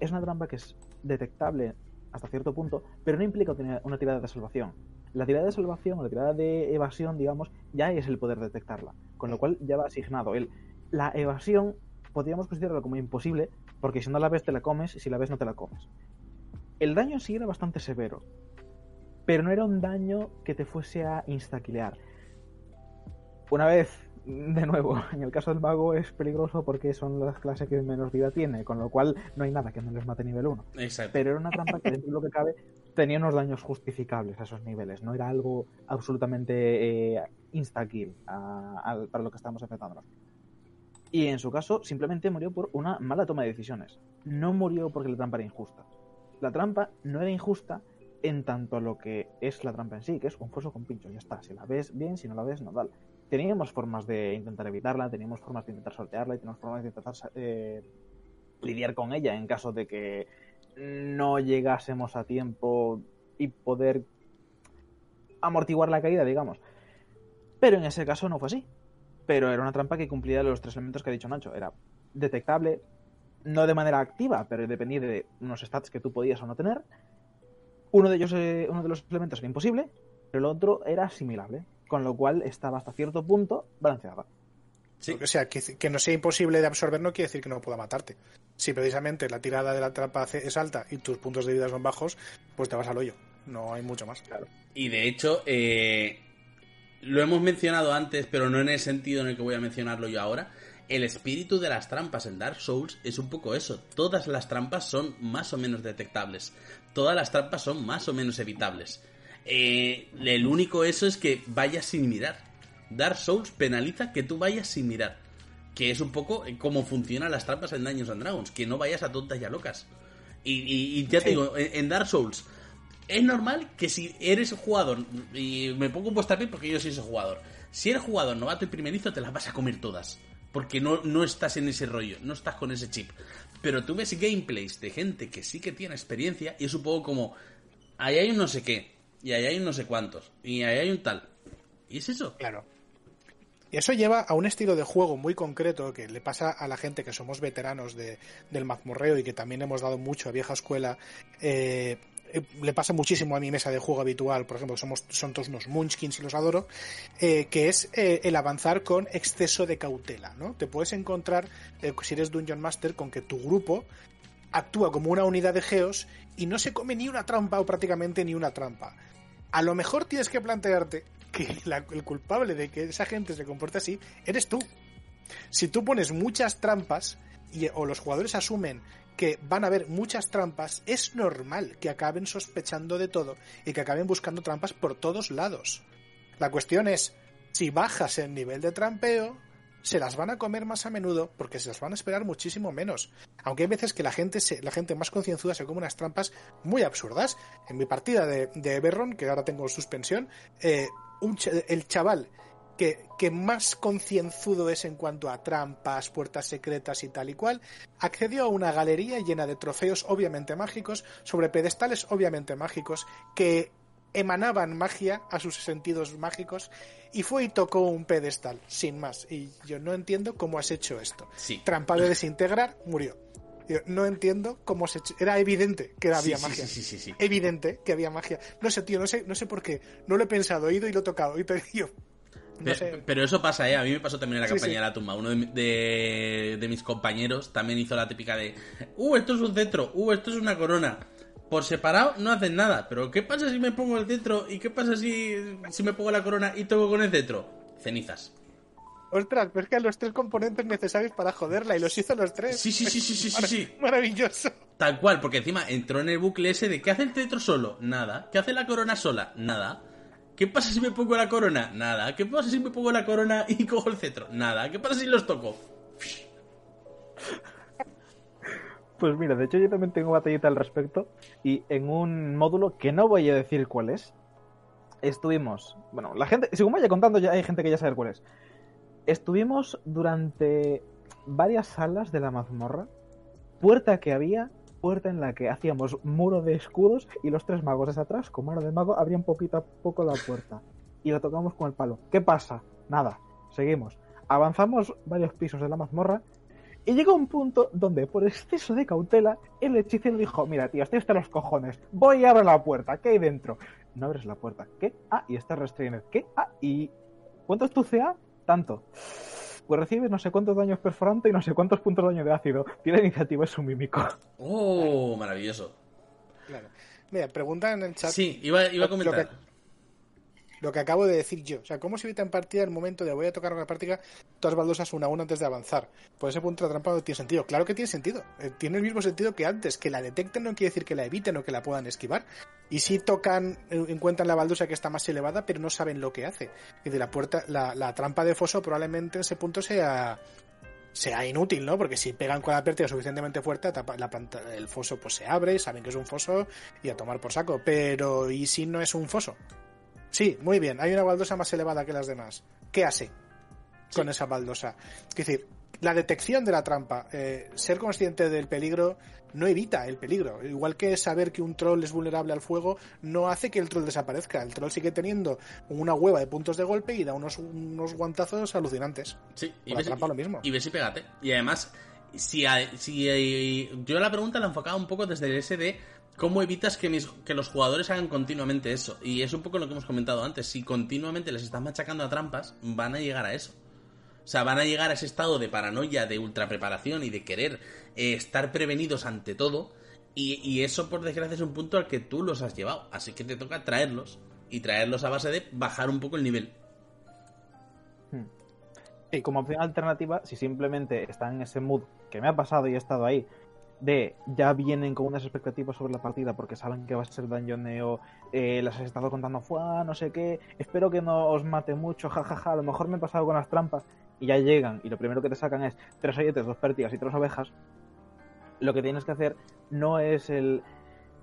Es una trampa que es detectable hasta cierto punto, pero no implica una tirada de salvación. La tirada de salvación o la tirada de evasión, digamos, ya es el poder detectarla, con lo cual ya va asignado. El, la evasión podríamos considerarlo como imposible, porque si no la ves te la comes y si la ves no te la comes. El daño sí era bastante severo, pero no era un daño que te fuese a instaquilear. Una vez, de nuevo, en el caso del mago es peligroso porque son las clases que menos vida tiene, con lo cual no hay nada que no les mate nivel 1. Exacto. Pero era una trampa que dentro de lo que cabe tenía unos daños justificables a esos niveles, no era algo absolutamente eh, insta-kill para lo que estamos enfrentándonos. Y en su caso, simplemente murió por una mala toma de decisiones. No murió porque la trampa era injusta. La trampa no era injusta en tanto a lo que es la trampa en sí, que es un foso con pinchos. Ya está. Si la ves bien, si no la ves, no tal. Teníamos formas de intentar evitarla, teníamos formas de intentar sortearla y teníamos formas de intentar eh, lidiar con ella en caso de que no llegásemos a tiempo y poder amortiguar la caída, digamos. Pero en ese caso no fue así pero era una trampa que cumplía los tres elementos que ha dicho Nacho. Era detectable, no de manera activa, pero dependía de unos stats que tú podías o no tener. Uno de ellos, eh, uno de los elementos era imposible, pero el otro era asimilable, con lo cual estaba hasta cierto punto balanceada. Sí. O sea, que, no sea imposible de absorber no quiere decir que no pueda matarte. Si precisamente la tirada de la trampa es alta y tus puntos de vida son bajos, pues te vas al hoyo. No hay mucho más. Claro. Y de hecho, eh, lo hemos mencionado antes, pero no en el sentido en el que voy a mencionarlo yo ahora. El espíritu de las trampas en Dark Souls es un poco eso. Todas las trampas son más o menos detectables. Todas las trampas son más o menos evitables. Eh, el único eso es que vayas sin mirar. Dark Souls penaliza que tú vayas sin mirar. Que es un poco como funcionan las trampas en Dungeons and Dragons. Que no vayas a tontas y a locas. Y, ya te digo, en Dark Souls es normal que si eres jugador, y me pongo vuestra piel porque yo soy ese jugador, si eres jugador novato y primerizo, te las vas a comer todas. Porque no, no estás en ese rollo, no estás con ese chip. Pero tú ves gameplays de gente que sí que tiene experiencia y es un poco como, ahí hay un no sé qué, y ahí hay no sé cuántos, y ahí hay un tal. ¿Y es eso? Claro. Y eso lleva a un estilo de juego muy concreto que le pasa a la gente que somos veteranos de, del mazmorreo y que también hemos dado mucho a vieja escuela, eh, eh, le pasa muchísimo a mi mesa de juego habitual, por ejemplo, somos, son todos unos munchkins y los adoro, eh, que es eh, el avanzar con exceso de cautela, ¿no? Te puedes encontrar, si eres Dungeon Master, con que tu grupo actúa como una unidad de geos y no se come ni una trampa o prácticamente ni una trampa. A lo mejor tienes que plantearte que el culpable de que esa gente se comporte así eres tú. Si tú pones muchas trampas y, o los jugadores asumen que van a haber muchas trampas, es normal que acaben sospechando de todo y que acaben buscando trampas por todos lados. La cuestión es, si bajas el nivel de trampeo, se las van a comer más a menudo porque se las van a esperar muchísimo menos. Aunque hay veces que la gente, la gente más concienzuda se come unas trampas muy absurdas. En mi partida de, de que ahora tengo suspensión, eh, el chaval que, más concienzudo es en cuanto a trampas, puertas secretas y tal y cual, accedió a una galería llena de trofeos obviamente mágicos, sobre pedestales obviamente mágicos, que emanaban magia a sus sentidos mágicos y fue y tocó un pedestal, sin más. Y yo no entiendo cómo has hecho esto. Sí. Trampa de desintegrar, murió. Yo no entiendo cómo se era evidente que había magia. Sí, sí, sí, evidente que había magia. No sé, tío, no sé, no sé por qué. No lo he pensado, he ido y lo he tocado. Y yo, pero, eso pasa, ¿eh? A mí me pasó también en la campaña de la tumba. Uno de, mis compañeros también hizo la típica de, uh, esto es un centro, uh, esto es una corona. Por separado no hacen nada, pero ¿qué pasa si me pongo el centro? ¿Y qué pasa si, si me pongo la corona y toco con el centro? Cenizas. Ostras, pero es que los tres componentes necesarios para joderla y los hizo los tres. Sí, sí, sí, sí, sí, sí, Maravilloso. Tal cual, porque encima entró en el bucle ese de ¿qué hace el centro solo? Nada. ¿Qué hace la corona sola? Nada. ¿Qué pasa si me pongo la corona? Nada. ¿Qué pasa si me pongo la corona y cojo el cetro? Nada. ¿Qué pasa si los toco? Pues mira, de hecho yo también tengo batallita al respecto y en un módulo que no voy a decir cuál es, estuvimos, bueno, la gente, según vaya contando ya hay gente que ya sabe cuál es. Estuvimos durante varias salas de la mazmorra, puerta que había puerta en la que hacíamos muro de escudos y los tres magos desde atrás, con mano de mago, abrían poquito a poco la puerta. Y la tocamos con el palo. ¿Qué pasa? Nada. Seguimos. Avanzamos varios pisos de la mazmorra Y llega un punto donde, por exceso de cautela, el hechicero dijo: Mira, tío, estoy hasta los cojones. Voy a abrir la puerta. ¿Qué hay dentro? No abres la puerta. ¿Qué? Ah, y está restrained. ¿Qué? Ah, y. ¿Cuánto es tu CA? Tanto. Pues recibes no sé cuántos daños perforante y no sé cuántos puntos de daño de ácido. Tiene iniciativa, es un mímico. Oh, maravilloso. Claro. Mira, pregunta en el chat. Sí, iba, iba a lo comentar. que- lo que acabo de decir yo. O sea, ¿cómo se evita en partida el momento de voy a tocar una práctica todas baldosas una a una antes de avanzar? Por ese punto la trampa no tiene sentido. Claro que tiene sentido. Eh, tiene el mismo sentido que antes. Que la detecten no quiere decir que la eviten o que la puedan esquivar. Y si tocan, eh, encuentran la baldosa que está más elevada, pero no saben lo que hace. Y de la puerta, la, trampa de foso probablemente en ese punto sea sea inútil, ¿no? Porque si pegan con la pérdida suficientemente fuerte, la el foso pues se abre, saben que es un foso y a tomar por saco. Pero ¿y si no es un foso? Sí, muy bien. Hay una baldosa más elevada que las demás. ¿Qué hace con esa baldosa? Es decir, la detección de la trampa, eh, ser consciente del peligro no evita el peligro. Igual que saber que un troll es vulnerable al fuego no hace que el troll desaparezca. El troll sigue teniendo una hueva de puntos de golpe y da unos, unos guantazos alucinantes. Sí, y Con la ves, trampa lo mismo. y ves y pégate. Y además, si, si yo la pregunta la enfocaba un poco desde el de cómo evitas que, mis, que los jugadores hagan continuamente eso. Y es un poco lo que hemos comentado antes. Si continuamente les estás machacando a trampas, van a llegar a eso. O sea, van a llegar a ese estado de paranoia, de ultra preparación y de querer eh, estar prevenidos ante todo. Y, y eso, por desgracia, es un punto al que tú los has llevado. Así que te toca traerlos. Y traerlos a base de bajar un poco el nivel. Y como opción alternativa, si simplemente están en ese mood que me ha pasado y he estado ahí, de ya vienen con unas expectativas sobre la partida porque saben que va a ser dañoneo, eh, las has estado contando, fue no sé qué, espero que no os mate mucho, jajaja, a lo mejor me he pasado con las trampas, y ya llegan, y lo primero que te sacan es tres ayetes, dos pértigas y tres ovejas, lo que tienes que hacer no es el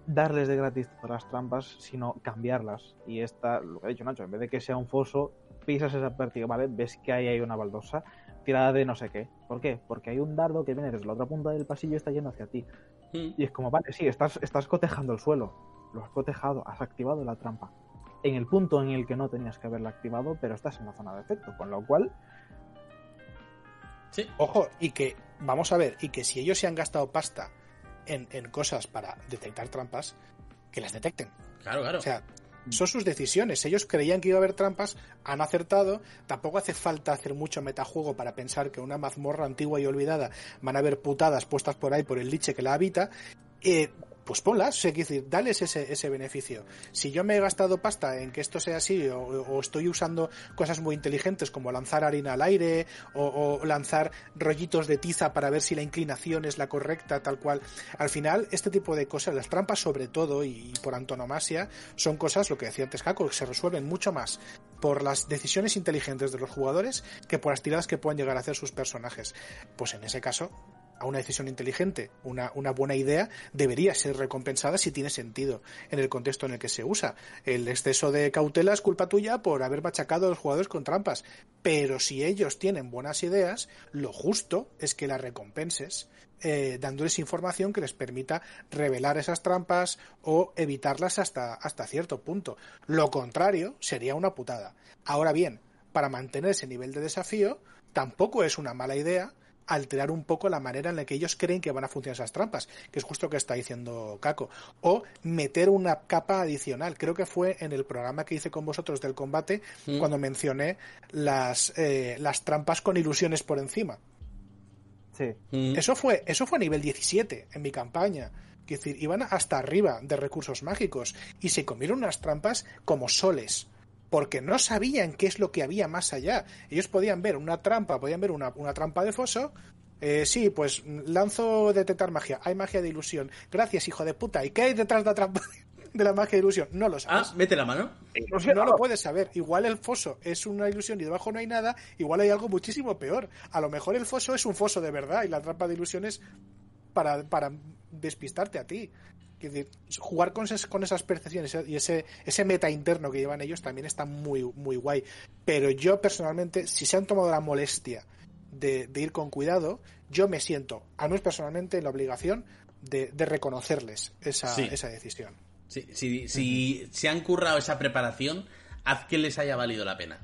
darles de gratis todas las trampas, sino cambiarlas. Y esta, lo que ha dicho Nacho, en vez de que sea un foso, pisas esa pértiga, ¿vale? Ves que ahí hay una baldosa tirada de no sé qué. ¿Por qué? Porque hay un dardo que viene desde la otra punta del pasillo y está yendo hacia ti. Mm. Y es como, vale, sí, estás, estás cotejando el suelo. Lo has cotejado, has activado la trampa. En el punto en el que no tenías que haberla activado, pero estás en la zona de efecto. Con lo cual, Sí. Ojo, y que, vamos a ver, y que si ellos se han gastado pasta en, en cosas para detectar trampas, que las detecten. Claro, claro. O sea, son sus decisiones. Ellos creían que iba a haber trampas, han acertado. Tampoco hace falta hacer mucho metajuego para pensar que una mazmorra antigua y olvidada van a haber putadas puestas por ahí por el liche que la habita. Eh, pues ponlas, o quiero decir, dales ese, ese beneficio. Si yo me he gastado pasta en que esto sea así, o, estoy usando cosas muy inteligentes como lanzar harina al aire, o, o lanzar rollitos de tiza para ver si la inclinación es la correcta, tal cual. Al final, este tipo de cosas, las trampas sobre todo, y, y por antonomasia, son cosas, lo que decía antes Caco, que se resuelven mucho más por las decisiones inteligentes de los jugadores que por las tiradas que puedan llegar a hacer sus personajes. Pues en ese caso, a una decisión inteligente, una, buena idea, debería ser recompensada si tiene sentido en el contexto en el que se usa. El exceso de cautela es culpa tuya por haber machacado a los jugadores con trampas. Pero si ellos tienen buenas ideas, lo justo es que las recompenses eh, dándoles información que les permita revelar esas trampas o evitarlas hasta, hasta cierto punto. Lo contrario sería una putada. Ahora bien, para mantener ese nivel de desafío, tampoco es una mala idea alterar un poco la manera en la que ellos creen que van a funcionar esas trampas, que es justo lo que está diciendo Caco, o meter una capa adicional. Creo que fue en el programa que hice con vosotros del combate Mm. cuando mencioné las, eh, las trampas con ilusiones por encima. sí. Mm. Eso fue, eso fue a nivel 17 en mi campaña. Es decir, iban hasta arriba de recursos mágicos y se comieron unas trampas como soles. Porque no sabían qué es lo que había más allá. Ellos podían ver una trampa, podían ver una, una trampa de foso. Eh, sí, pues lanzo detectar magia. Hay magia de ilusión. Gracias, hijo de puta. ¿Y qué hay detrás de la trampa de la magia de ilusión? No lo sabes. Ah, mete la mano. No lo puedes saber. Igual el foso es una ilusión y debajo no hay nada. Igual hay algo muchísimo peor. A lo mejor el foso es un foso de verdad y la trampa de ilusión es para, para despistarte a ti. Es decir, jugar con esas, con esas percepciones y ese, ese meta interno que llevan ellos también está muy, muy guay. Pero yo personalmente, si se han tomado la molestia de, de ir con cuidado, yo me siento, al menos personalmente, en la obligación de, de reconocerles esa, Sí. esa decisión. Si, si, si se han currado esa preparación, haz que les haya valido la pena.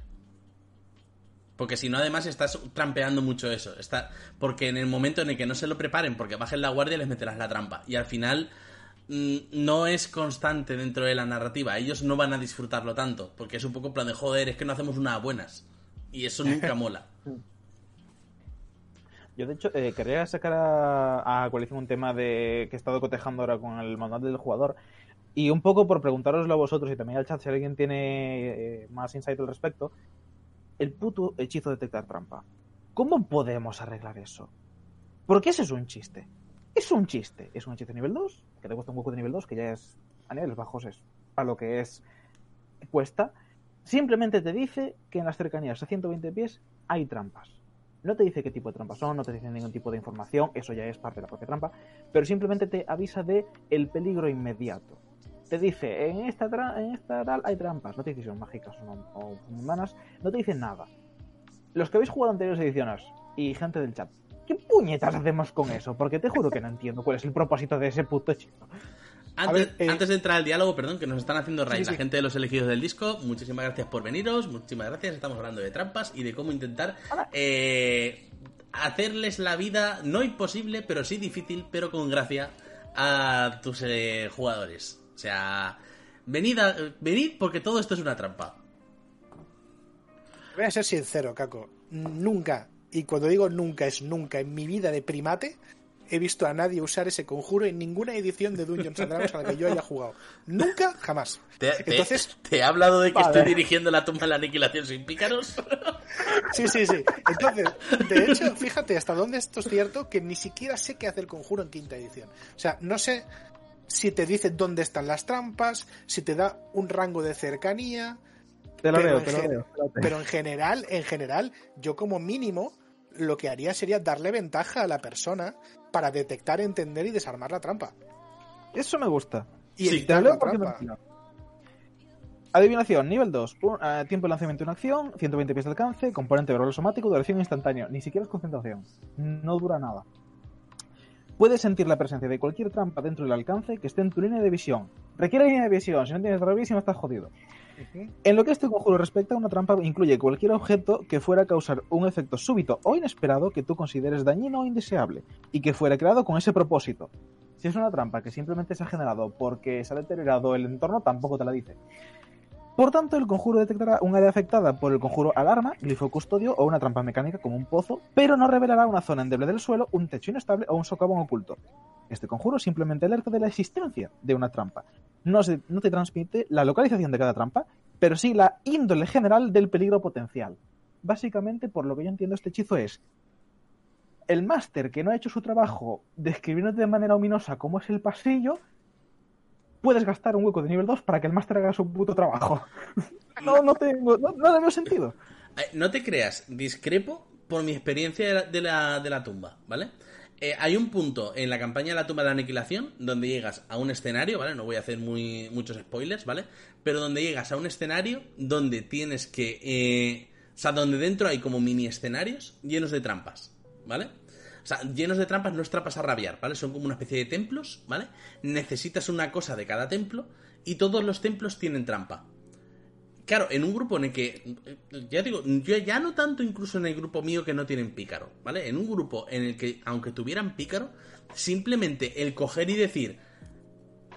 Porque si no, además estás trampeando mucho eso. Está... Porque en el momento en el que no se lo preparen, porque bajen la guardia, les meterás la trampa. Y al final no es constante dentro de la narrativa. Ellos no van a disfrutarlo tanto. Porque es un poco plan de joder, es que no hacemos unas buenas. Y eso nunca mola. Yo, de hecho, eh, quería sacar a, a coalición un tema de que he estado cotejando ahora con el manual del jugador. Y un poco por preguntaroslo a vosotros y también al chat si alguien tiene eh, más insight al respecto. El puto hechizo de detectar trampa. ¿Cómo podemos arreglar eso? Porque ese es un chiste. Es un chiste. Es un chiste nivel 2, que te cuesta un hueco de nivel 2, que ya es a niveles bajos, es a lo que es cuesta. Simplemente te dice que en las cercanías a 120 pies hay trampas. No te dice qué tipo de trampas son, no te dice ningún tipo de información, eso ya es parte de la propia trampa, pero simplemente te avisa de el peligro inmediato. Te dice, en esta, en esta tal hay trampas, no te dice si son mágicas o, no, o humanas, no te dicen nada. Los que habéis jugado anteriores ediciones y gente del chat, ¿qué puñetas hacemos con eso? Porque te juro que no entiendo cuál es el propósito de ese puto. Antes, ver, eh... antes, de entrar al diálogo, perdón, que nos están haciendo raíz sí, sí. la gente de los elegidos del disco, muchísimas gracias por veniros, muchísimas gracias, estamos hablando de trampas y de cómo intentar eh, hacerles la vida no imposible, pero sí difícil, pero con gracia a tus eh, jugadores. O sea, venid, a, venid porque todo esto es una trampa. Voy a ser sincero, Caco, nunca, y cuando digo nunca es nunca, en mi vida de primate he visto a nadie usar ese conjuro en ninguna edición de Dungeons and Dragons a la que yo haya jugado. Nunca, jamás. ¿Te, Entonces, te, te he hablado de que vale. estoy dirigiendo la tumba de la aniquilación sin pícaros? Sí, sí, sí. Entonces, de hecho, fíjate hasta dónde esto es cierto que ni siquiera sé qué hace el conjuro en quinta edición. O sea, no sé si te dice dónde están las trampas, si te da un rango de cercanía. Te lo veo, te lo veo. Pero en general, en general, yo como mínimo lo que haría sería darle ventaja a la persona para detectar, entender y desarmar la trampa. Eso me gusta. Y sí, te la trampa. Adivinación, nivel 2. Un, uh, tiempo de lanzamiento en acción, 120 pies de alcance, componente de rol somático, duración instantánea. Ni siquiera es concentración. No dura nada. Puedes sentir la presencia de cualquier trampa dentro del alcance que esté en tu línea de visión. Requiere línea de visión. Si no tienes revisión, estás jodido. En lo que este conjuro respecta, una trampa incluye cualquier objeto que fuera a causar un efecto súbito o inesperado que tú consideres dañino o indeseable y que fuera creado con ese propósito. Si es una trampa que simplemente se ha generado porque se ha deteriorado el entorno, tampoco te la dice. Por tanto, el conjuro detectará un área afectada por el conjuro alarma, glifo custodio o una trampa mecánica como un pozo, pero no revelará una zona endeble del suelo, un techo inestable o un socavón oculto. Este conjuro simplemente alerta de la existencia de una trampa. No, se, no te transmite la localización de cada trampa, pero sí la índole general del peligro potencial. Básicamente, por lo que yo entiendo, este hechizo es el máster que no ha hecho su trabajo describiéndote de manera ominosa cómo es el pasillo, puedes gastar un hueco de nivel 2 para que el máster haga su puto trabajo. no, no tengo, no, no veo sentido. No te creas, discrepo por mi experiencia de la, de la, de la tumba, ¿vale? Eh, hay un punto en la campaña de la tumba de la aniquilación donde llegas a un escenario, ¿vale? No voy a hacer muy, muchos spoilers, ¿vale? Pero donde llegas a un escenario donde tienes que... Eh, o sea, donde dentro hay como mini escenarios llenos de trampas, ¿vale? O sea, llenos de trampas no es trampas a rabiar, ¿vale? Son como una especie de templos, ¿vale? Necesitas una cosa de cada templo y todos los templos tienen trampa. Claro, en un grupo en el que, ya digo, yo ya no tanto incluso en el grupo mío que no tienen pícaro, ¿vale? En un grupo en el que, aunque tuvieran pícaro, simplemente el coger y decir,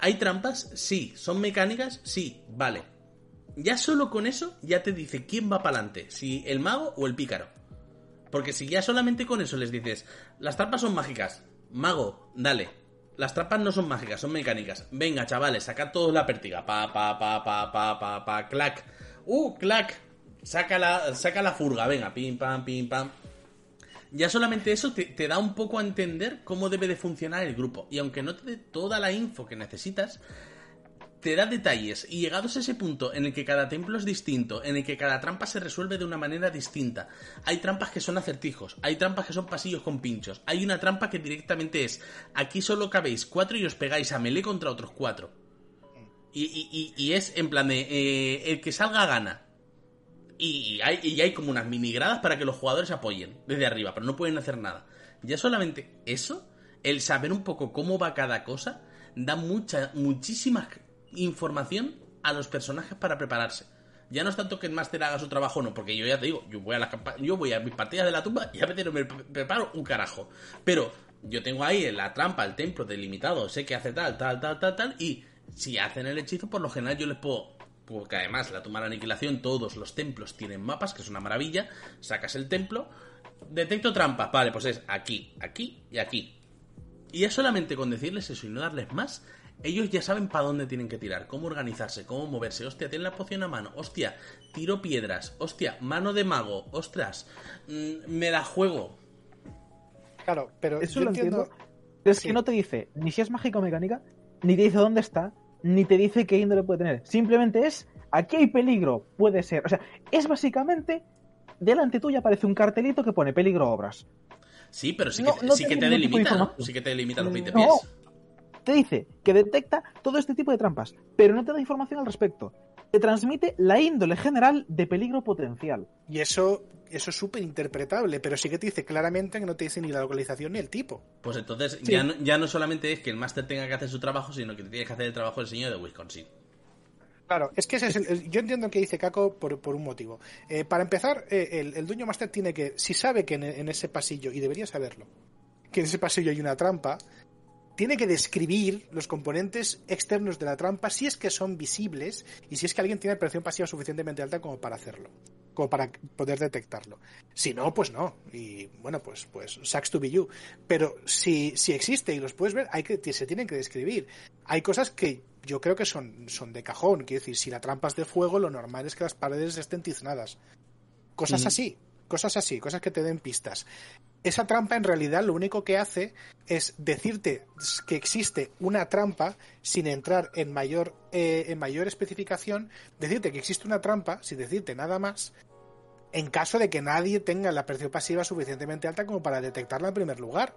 ¿hay trampas? Sí. ¿Son mecánicas? Sí. Vale. Ya solo con eso ya te dice quién va para adelante, si el mago o el pícaro. Porque si ya solamente con eso les dices, las trampas son mágicas, mago, dale. Las trampas no son mágicas, son mecánicas. Venga, chavales, sacad todos la pértiga. Pa, pa, pa, pa, pa, pa, pa, clac. Uh, clac. Saca la, saca la furga, venga, pim, pam, pim, pam. Ya solamente eso te, te, da un poco a entender cómo debe de funcionar el grupo. Y aunque no te dé toda la info que necesitas, te da detalles y llegados a ese punto en el que cada templo es distinto, en el que cada trampa se resuelve de una manera distinta. Hay trampas que son acertijos, hay trampas que son pasillos con pinchos, hay una trampa que directamente es aquí solo cabéis cuatro y os pegáis a melee contra otros cuatro. Y, y, y, es en plan de eh, el que salga gana. Y hay, y hay como unas mini gradas para que los jugadores apoyen desde arriba, pero no pueden hacer nada. Ya solamente eso, el saber un poco cómo va cada cosa, da mucha, muchísimas información a los personajes para prepararse. Ya no es tanto que el máster haga su trabajo, no, porque yo ya te digo, yo voy a las yo voy a mis partidas de la tumba y a veces no me pre- preparo un carajo. Pero yo tengo ahí la trampa, el templo delimitado, sé que hace tal, tal, tal, tal, tal, y si hacen el hechizo, por lo general yo les puedo. Porque además, la tumba de la aniquilación, todos los templos tienen mapas, que es una maravilla. Sacas el templo, detecto trampas, vale, pues es aquí, aquí y aquí. Y es solamente con decirles eso y no darles más, ellos ya saben para dónde tienen que tirar, cómo organizarse, cómo moverse. Hostia, tienen la poción a mano. Hostia, tiro piedras. Hostia, mano de mago. Ostras, mm, me la juego. Claro, pero Eso yo lo entiendo. entiendo. Es Sí. que no te dice ni si es mágica o mecánica, ni te dice dónde está, ni te dice qué índole puede tener. Simplemente es, aquí hay peligro, puede ser. O sea, es básicamente, delante tuya aparece un cartelito que pone peligro obras. Sí, pero sí que, no sí que te tipo de delimita. Sí que te delimita los 20 No. pies. Te dice que detecta todo este tipo de trampas, pero no te da información al respecto. Te transmite la índole general de peligro potencial. Y eso, eso es súper interpretable, pero sí que te dice claramente que no te dice ni la localización ni el tipo. Pues entonces Sí. ya, no, ya no solamente es que el máster tenga que hacer su trabajo, sino que tiene que hacer el trabajo del señor de Wisconsin. Claro, es que ese es el- el- yo entiendo que dice Caco por, por un motivo. Eh, para empezar, eh, el, el dueño máster tiene que, si sabe que en, en ese pasillo, y debería saberlo, que en ese pasillo hay una trampa, tiene que describir los componentes externos de la trampa si es que son visibles y si es que alguien tiene presión pasiva suficientemente alta como para hacerlo, como para poder detectarlo. Si no, pues no. Y bueno, pues, pues sucks to be you. Pero si, si existe y los puedes ver, hay que, se tienen que describir. Hay cosas que yo creo que son, son de cajón. Quiero decir, si la trampa es de fuego, lo normal es que las paredes estén tiznadas. Cosas Mm. así, cosas así, cosas que te den pistas. Esa trampa en realidad lo único que hace es decirte que existe una trampa sin entrar en mayor, eh, en mayor especificación, decirte que existe una trampa sin decirte nada más, en caso de que nadie tenga la presión pasiva suficientemente alta como para detectarla en primer lugar.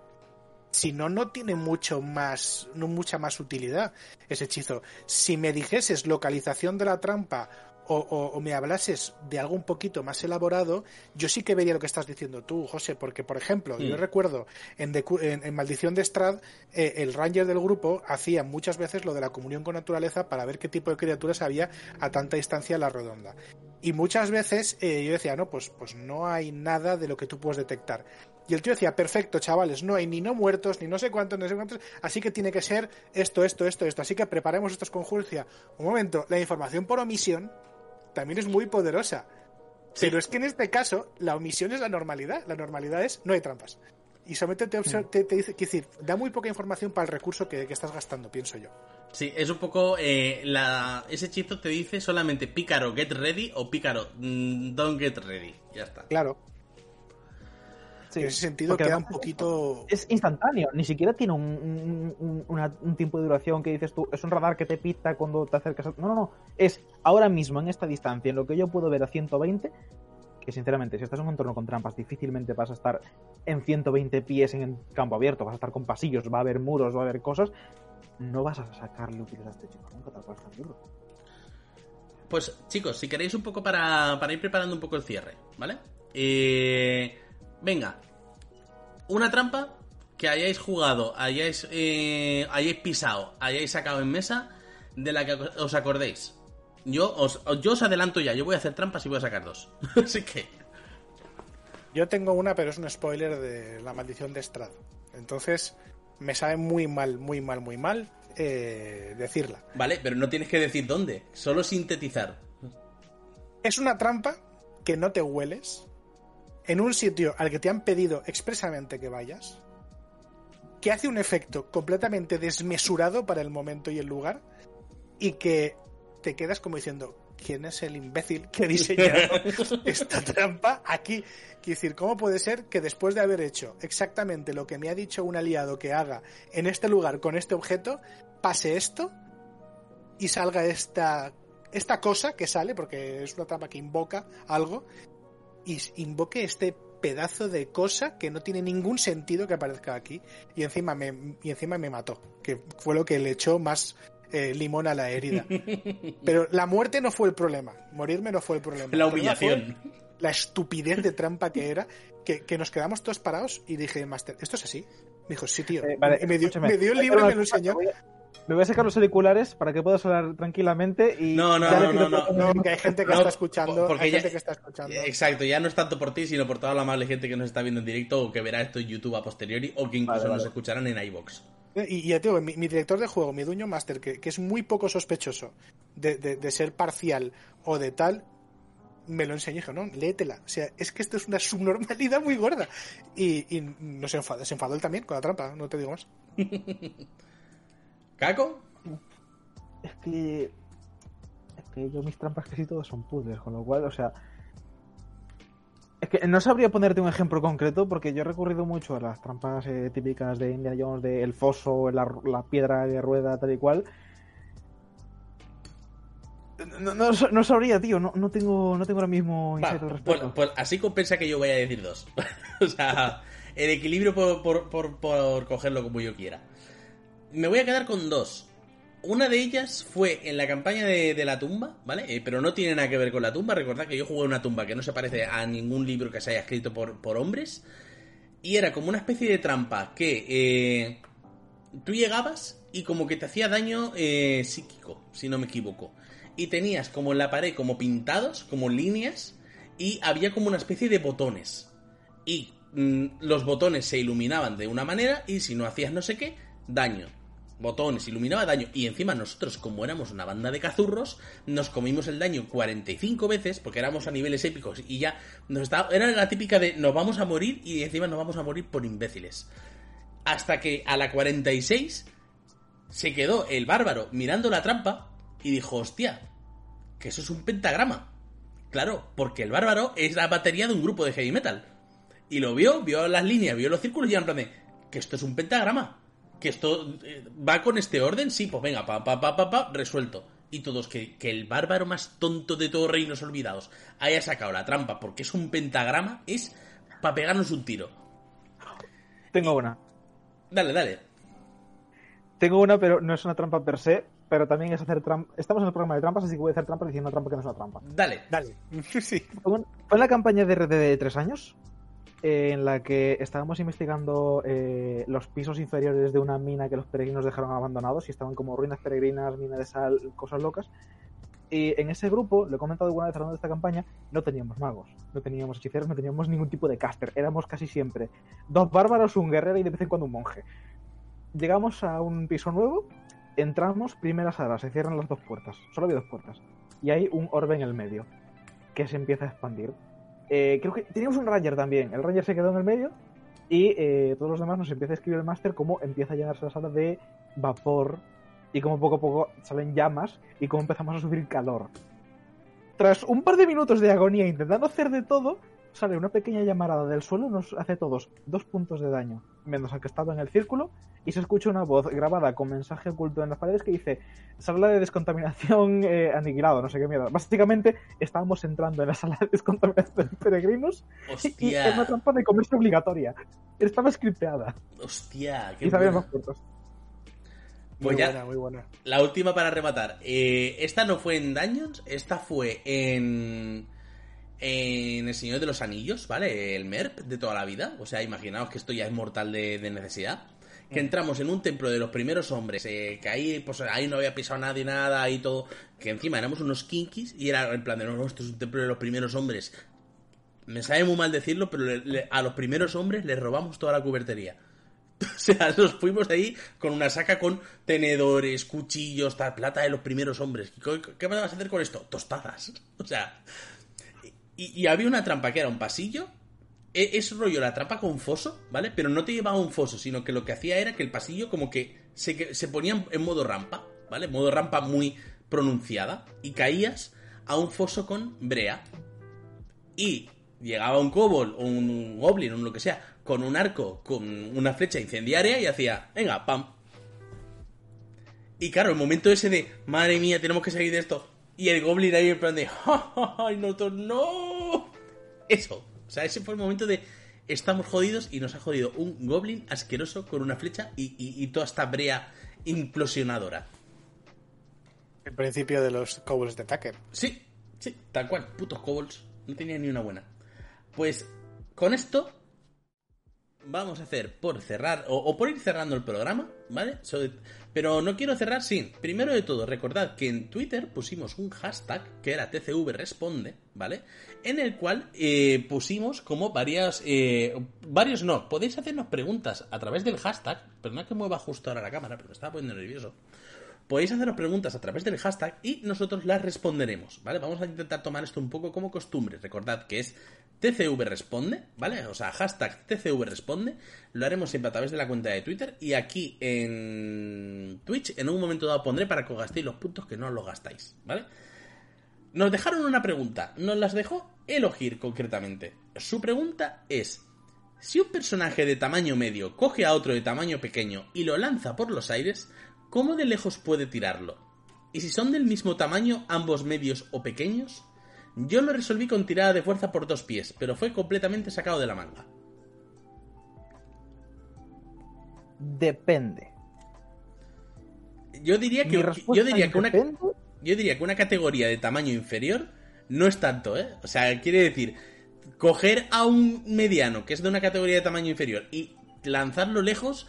Si no, no tiene mucho más, no mucha más utilidad ese hechizo. Si me dijeses localización de la trampa o, o- o me hablases de algo un poquito más elaborado, yo sí que vería lo que estás diciendo tú, José, porque, por ejemplo, yo Mm. recuerdo en, Maldición de Strad, eh, el ranger del grupo hacía muchas veces lo de la comunión con naturaleza para ver qué tipo de criaturas había a tanta distancia a la redonda. Y muchas veces eh, yo decía, no, pues, pues no hay nada de lo que tú puedes detectar. Y el tío decía, perfecto, chavales, no hay ni no muertos, ni no sé cuántos, ni no sé cuántos, así que tiene que ser esto, esto, esto, esto. Así que preparemos estos conjuros. Un momento, la información por omisión también es muy poderosa. Pero es que en este caso, la omisión es la normalidad. La normalidad es, no hay trampas. Y solamente te, obser- te, te dice, decir, da muy poca información para el recurso que, que estás gastando, pienso yo. Sí, es un poco. eh, la, ese hechizo te dice solamente pícaro get ready o pícaro mm, don't get ready. Ya está. Claro, Sí, en ese sentido queda un poquito... Es instantáneo, ni siquiera tiene un, un- un- una- un tiempo de duración que dices tú, es un radar que te pita cuando te acercas. a- No, no, no. Es ahora mismo, en esta distancia, en lo que yo puedo ver a 120, que sinceramente, si estás en un entorno con trampas, difícilmente vas a estar en 120 pies en el campo abierto, vas a estar con pasillos, va a haber muros, va a haber cosas. No vas a sacarle utilidad a este chico nunca, tal cual está el libro. Pues chicos, si queréis un poco para, para ir preparando un poco el cierre, ¿vale? Eh, venga, una trampa que hayáis jugado, hayáis, eh, hayáis pisado, hayáis sacado en mesa, de la que os acordéis. Yo os, yo os adelanto ya, yo voy a hacer trampas y voy a sacar dos. Así que, Yo tengo una, pero es un spoiler de la maldición de Strad. Entonces, me sabe muy mal, muy mal, muy mal eh, decirla. vale, pero no tienes que decir dónde, solo sintetizar. Es una trampa que no te hueles en un sitio al que te han pedido expresamente que vayas, que hace un efecto completamente desmesurado para el momento y el lugar, y que te quedas como diciendo, ¿quién es el imbécil que ha diseñado esta trampa aquí? Quiero decir, ¿cómo puede ser que después de haber hecho exactamente lo que me ha dicho un aliado que haga en este lugar con este objeto, pase esto y salga esta, esta cosa que sale, porque es una trampa que invoca algo, y invoque este pedazo de cosa que no tiene ningún sentido que aparezca aquí y encima me, y encima me mató, que fue lo que le echó más eh, limón a la herida. Pero la muerte no fue el problema, morirme no fue el problema. La humillación. la estupidez de trampa que era, que, que nos quedamos todos parados y dije, Master, ¿esto es así? Me dijo, sí, tío. Eh, vale, Y me, dio, escúchame. me dio el libro y me lo enseñó. Voy a, Me voy a sacar los auriculares para que puedas hablar tranquilamente y... No, no, ya le no, no. No, que hay gente que No, está escuchando. porque Hay ya- gente que está escuchando. Exacto, ya no es tanto por ti, sino por toda la amable gente que nos está viendo en directo o que verá esto en YouTube a posteriori o que incluso Vale, nos vale. escucharán en iBox. Y, y ya te digo, mi, mi director de juego, mi dueño master, que, que es muy poco sospechoso de, de- de ser parcial o de tal, me lo enseñó y dijo, no, léetela. O sea, es que esto es una subnormalidad muy gorda. Y, y no se enfadó, se enfadó él también con la trampa, no te digo más. ¿Caco? Es que... Es que yo mis trampas casi todos son puzzles, con lo cual, o sea... Es que no sabría ponerte un ejemplo concreto porque yo he recurrido mucho a las trampas eh, típicas de Indiana Jones, de el foso, la, la piedra de rueda, tal y cual. No, no, no sabría, tío, no, no tengo no tengo ahora mismo insight al pues, respecto. pues así compensa que yo vaya a decir dos. o sea, el equilibrio por, por, por, por cogerlo como yo quiera. Me voy a quedar con dos. Una de ellas fue en la campaña de, la tumba, ¿vale? Eh, pero no tiene nada que ver con la tumba. Recordad que yo jugué una tumba que no se parece a ningún libro que se haya escrito por, por hombres. Y era como una especie de trampa que eh, tú llegabas y como que te hacía daño eh, psíquico, si no me equivoco. Y tenías como en la pared como pintados, como líneas, y había como una especie de botones. Y mm, los botones se iluminaban de una manera y si no hacías no sé qué, daño. Botones, iluminaba daño. Y encima nosotros, como éramos una banda de cazurros, nos comimos el daño 45 veces, porque éramos a niveles épicos y ya nos estaba, era la típica de nos vamos a morir y encima nos vamos a morir por imbéciles. Hasta que a la 46 se quedó el bárbaro mirando la trampa y dijo, hostia, que eso es un pentagrama. Claro, porque el bárbaro es la batería de un grupo de heavy metal. Y lo vio, vio las líneas, vio los círculos y en plan de, que esto es un pentagrama. Que esto eh, va con este orden, sí, pues venga, pa, pa, pa, pa, pa, resuelto. Y todos, que, que el bárbaro más tonto de todos reinos olvidados haya sacado la trampa porque es un pentagrama, es para pegarnos un tiro. Tengo una. Dale, dale. Tengo una, pero no es una trampa per se, pero también es hacer trampa. Estamos en el programa de trampas, así que voy a hacer trampa diciendo una trampa que no es una trampa. Dale. Dale. sí. Fue un- fue en la campaña de RD de tres años, eh, en la que estábamos investigando eh, los pisos inferiores de una mina que los peregrinos dejaron abandonados y estaban como ruinas peregrinas, mina de sal, cosas locas. Y en ese grupo, lo he comentado alguna vez hablando de esta campaña, no teníamos magos, no teníamos hechiceros, no teníamos ningún tipo de caster. Éramos casi siempre dos bárbaros, un guerrero y de vez en cuando un monje. Llegamos a un piso nuevo, entramos, primera sala, se cierran las dos puertas, solo había dos puertas. Y hay un orbe en el medio, que se empieza a expandir. Eh, creo que teníamos un Ranger también. El Ranger se quedó en el medio y eh, todos los demás nos empieza a escribir el máster cómo empieza a llenarse la sala de vapor y cómo poco a poco salen llamas y cómo empezamos a subir calor. Tras un par de minutos de agonía intentando hacer de todo, sale una pequeña llamarada del suelo, nos hace todos dos puntos de daño, menos al que estaba en el círculo, y se escucha una voz grabada con mensaje oculto en las paredes que dice sala de descontaminación eh, aniquilado, no sé qué mierda. Básicamente estábamos entrando en la sala de descontaminación de peregrinos y era una Hostia. trampa de comercio obligatoria. Estaba scripteada Hostia. Qué y los puntos. Muy ya- buena, muy buena. La última para rematar. Eh, esta no fue en Dungeons, esta fue en. En El Señor de los Anillos, ¿vale? El MERP de toda la vida. O sea, imaginaos que esto ya es mortal de, de necesidad. Que entramos en un templo de los primeros hombres, eh, que ahí, pues ahí no había pisado nadie, nada, ahí todo. Que encima éramos unos kinkis y era en plan de, no, esto es un templo de los primeros hombres. Me sabe muy mal decirlo, pero le- le- a los primeros hombres les robamos toda la cubertería. O sea, nos fuimos de ahí con una saca con tenedores, cuchillos, tal, plata de los primeros hombres. ¿Qué, qué vas a hacer con esto? Tostadas. O sea. Y, había una trampa que era un pasillo. E- Es rollo la trampa con foso, ¿vale? Pero no te llevaba a un foso, sino que lo que hacía era que el pasillo como que se, se ponía en modo rampa, ¿vale? Modo rampa muy pronunciada. Y caías a un foso con brea. Y llegaba un kobold o un goblin o lo que sea con un arco, con una flecha incendiaria y hacía, venga, pam. Y claro, el momento ese de, madre mía, tenemos que salir de esto. Y el goblin ahí en plan de, ¡Ja, ja, ja! y nosotros, no. Eso. O sea, ese fue el momento de, estamos jodidos y nos ha jodido un goblin asqueroso con una flecha y, y- y toda esta brea implosionadora. El principio de los Cowboys de Tucker. Sí, sí, tal cual, putos kobolds. No tenía ni una buena. Pues con esto vamos a hacer por cerrar, o, por ir cerrando el programa, ¿vale? Pero no quiero cerrar sin, primero de todo, recordad que en Twitter pusimos un hashtag que era TCV Responde, ¿vale? En el cual eh, pusimos como varias, eh, varios no, podéis hacernos preguntas a través del hashtag, perdona que mueva justo ahora la cámara, pero me estaba poniendo nervioso podéis hacernos preguntas a través del hashtag y nosotros las responderemos, ¿vale? Vamos a intentar tomar esto un poco como costumbre. Recordad que es TCV responde, ¿vale? O sea, hashtag TCV responde. Lo haremos siempre a través de la cuenta de Twitter y aquí en Twitch en un momento dado pondré para que os gastéis los puntos que no los gastáis, ¿vale? Nos dejaron una pregunta, nos las dejó Elogir concretamente. Su pregunta es, si un personaje de tamaño medio coge a otro de tamaño pequeño y lo lanza por los aires, ¿cómo de lejos puede tirarlo? ¿Y si son del mismo tamaño ambos medios o pequeños? Yo lo resolví con tirada de fuerza por dos pies, pero fue completamente sacado de la manga. Depende. Yo diría que, yo diría que una, yo diría que una categoría de tamaño inferior no es tanto, ¿eh? O sea, quiere decir, coger a un mediano que es de una categoría de tamaño inferior y lanzarlo lejos,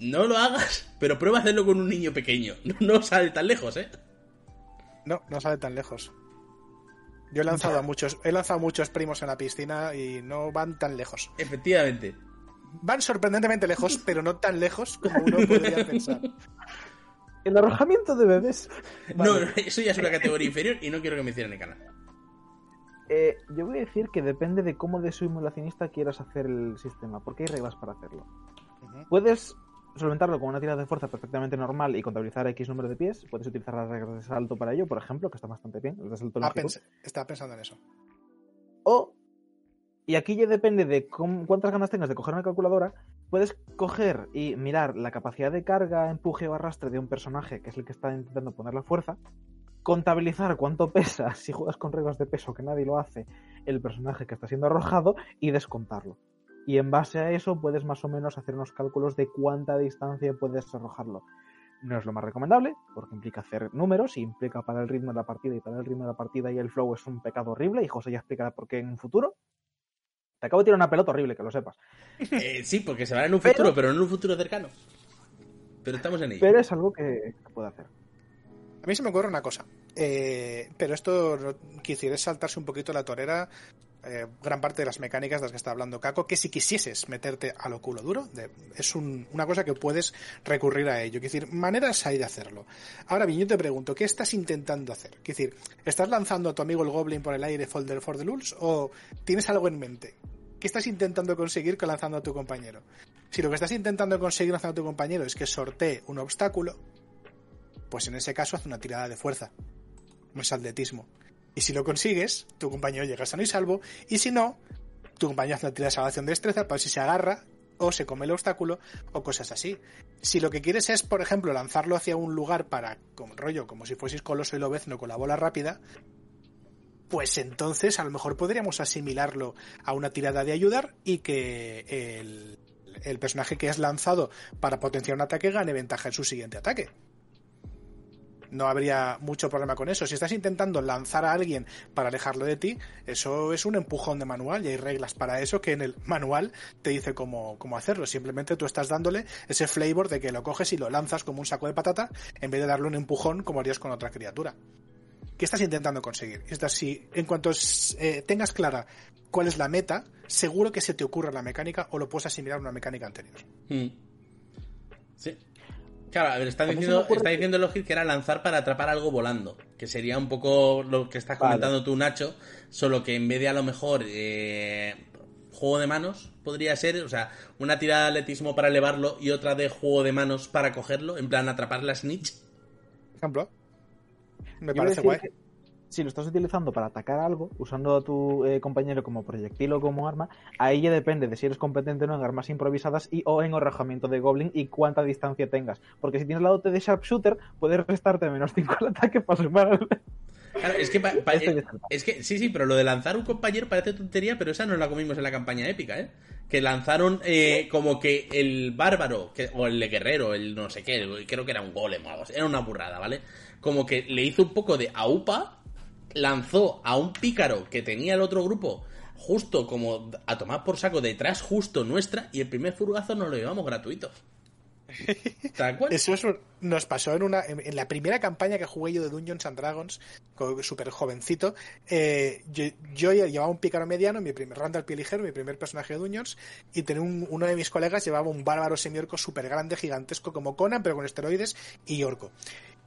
no lo hagas, pero prueba a hacerlo con un niño pequeño. No, sale tan lejos, ¿eh? No, no sale tan lejos. Yo he lanzado a muchos, he lanzado muchos primos en la piscina y no van tan lejos. Efectivamente. Van sorprendentemente lejos, pero no tan lejos como uno podría pensar. El arrojamiento de bebés. No, eso ya es una categoría inferior y no quiero que me hicieran el canal. Eh, yo voy a decir que depende de cómo de simulacionista quieras hacer el sistema, porque hay reglas para hacerlo. Puedes solventarlo con una tirada de fuerza perfectamente normal y contabilizar X número de pies, puedes utilizar las reglas de salto para ello, por ejemplo, que está bastante bien. El de salto ah, estaba pensando en eso. O, y aquí ya depende de cuántas ganas tengas de coger una calculadora, puedes coger y mirar la capacidad de carga, empuje o arrastre de un personaje, que es el que está intentando poner la fuerza, contabilizar cuánto pesa, si juegas con reglas de peso, que nadie lo hace, el personaje que está siendo arrojado y descontarlo y en base a eso puedes más o menos hacer unos cálculos de cuánta distancia puedes arrojarlo. No es lo más recomendable, porque implica hacer números y implica para el ritmo de la partida y para el ritmo de la partida y el flow es un pecado horrible y José ya explicará por qué en un futuro. Te acabo de tirar una pelota horrible, que lo sepas. Eh, sí, porque se va en un futuro, pero, en un futuro cercano. Pero estamos en ello. Pero es algo que, puede hacer. A mí se me ocurre una cosa. Eh, pero esto quisiera saltarse un poquito la torera eh, gran parte de las mecánicas de las que está hablando Caco, que si quisieses meterte a lo culo duro, es una cosa que puedes recurrir a ello. Es decir, maneras hay de hacerlo. Ahora bien, yo te pregunto, ¿qué estás intentando hacer? Es decir, ¿estás lanzando a tu amigo el Goblin por el aire Folder for the Lulz o tienes algo en mente? ¿Qué estás intentando conseguir con lanzando a tu compañero? Si lo que estás intentando conseguir lanzando a tu compañero es que sortee un obstáculo, pues en ese caso haz una tirada de fuerza, un saldetismo. Y si lo consigues, tu compañero llega sano y salvo. Y si no, tu compañero hace una tirada de salvación de destreza para ver si se agarra o se come el obstáculo o cosas así. Si lo que quieres es, por ejemplo, lanzarlo hacia un lugar para, como rollo, como si fueses coloso y lobezno con la bola rápida, pues entonces a lo mejor podríamos asimilarlo a una tirada de ayudar y que el, el personaje que has lanzado para potenciar un ataque gane ventaja en su siguiente ataque no habría mucho problema con eso. Si estás intentando lanzar a alguien para alejarlo de ti, eso es un empujón de manual y hay reglas para eso que en el manual te dice cómo, cómo hacerlo. Simplemente tú estás dándole ese flavor de que lo coges y lo lanzas como un saco de patata en vez de darle un empujón como harías con otra criatura. ¿Qué estás intentando conseguir? si en cuanto eh, tengas clara cuál es la meta, seguro que se te ocurra la mecánica o lo puedes asimilar a una mecánica anterior. Hmm. Sí, Claro, a ver, está diciendo, está diciendo Logit que era lanzar para atrapar algo volando. Que sería un poco lo que estás comentando tú, Nacho. Solo que en vez de a lo mejor eh, juego de manos, podría ser, o sea, una tirada de atletismo para elevarlo y otra de juego de manos para cogerlo. En plan, atrapar la snitch. Ejemplo. Me parece guay si lo estás utilizando para atacar algo, usando a tu eh, compañero como proyectil o como arma, ahí ya depende de si eres competente o no en armas improvisadas y o en arrojamiento de goblin y cuánta distancia tengas. Porque si tienes la dote de sharpshooter, puedes restarte menos 5 al ataque para sumar Claro, es que, es, que sí, sí, pero lo de lanzar un compañero parece tontería, pero esa no la comimos en la campaña épica, ¿eh? Que lanzaron eh, como que el bárbaro, que, o el guerrero, el no sé qué, creo que era un golem o algo así, era una burrada, ¿vale? Como que le hizo un poco de aupa lanzó a un pícaro que tenía el otro grupo justo como a tomar por saco detrás, justo nuestra, y el primer furgazo nos lo llevamos gratuito. Tal cual. Eso es, nos pasó en una en, la primera campaña que jugué yo de Dungeons and Dragons, súper jovencito. Eh, yo, llevaba un pícaro mediano, mi primer al pie ligero, mi primer personaje de Dungeons, y tenía uno de mis colegas llevaba un bárbaro semiorco súper grande, gigantesco como Conan, pero con esteroides y orco.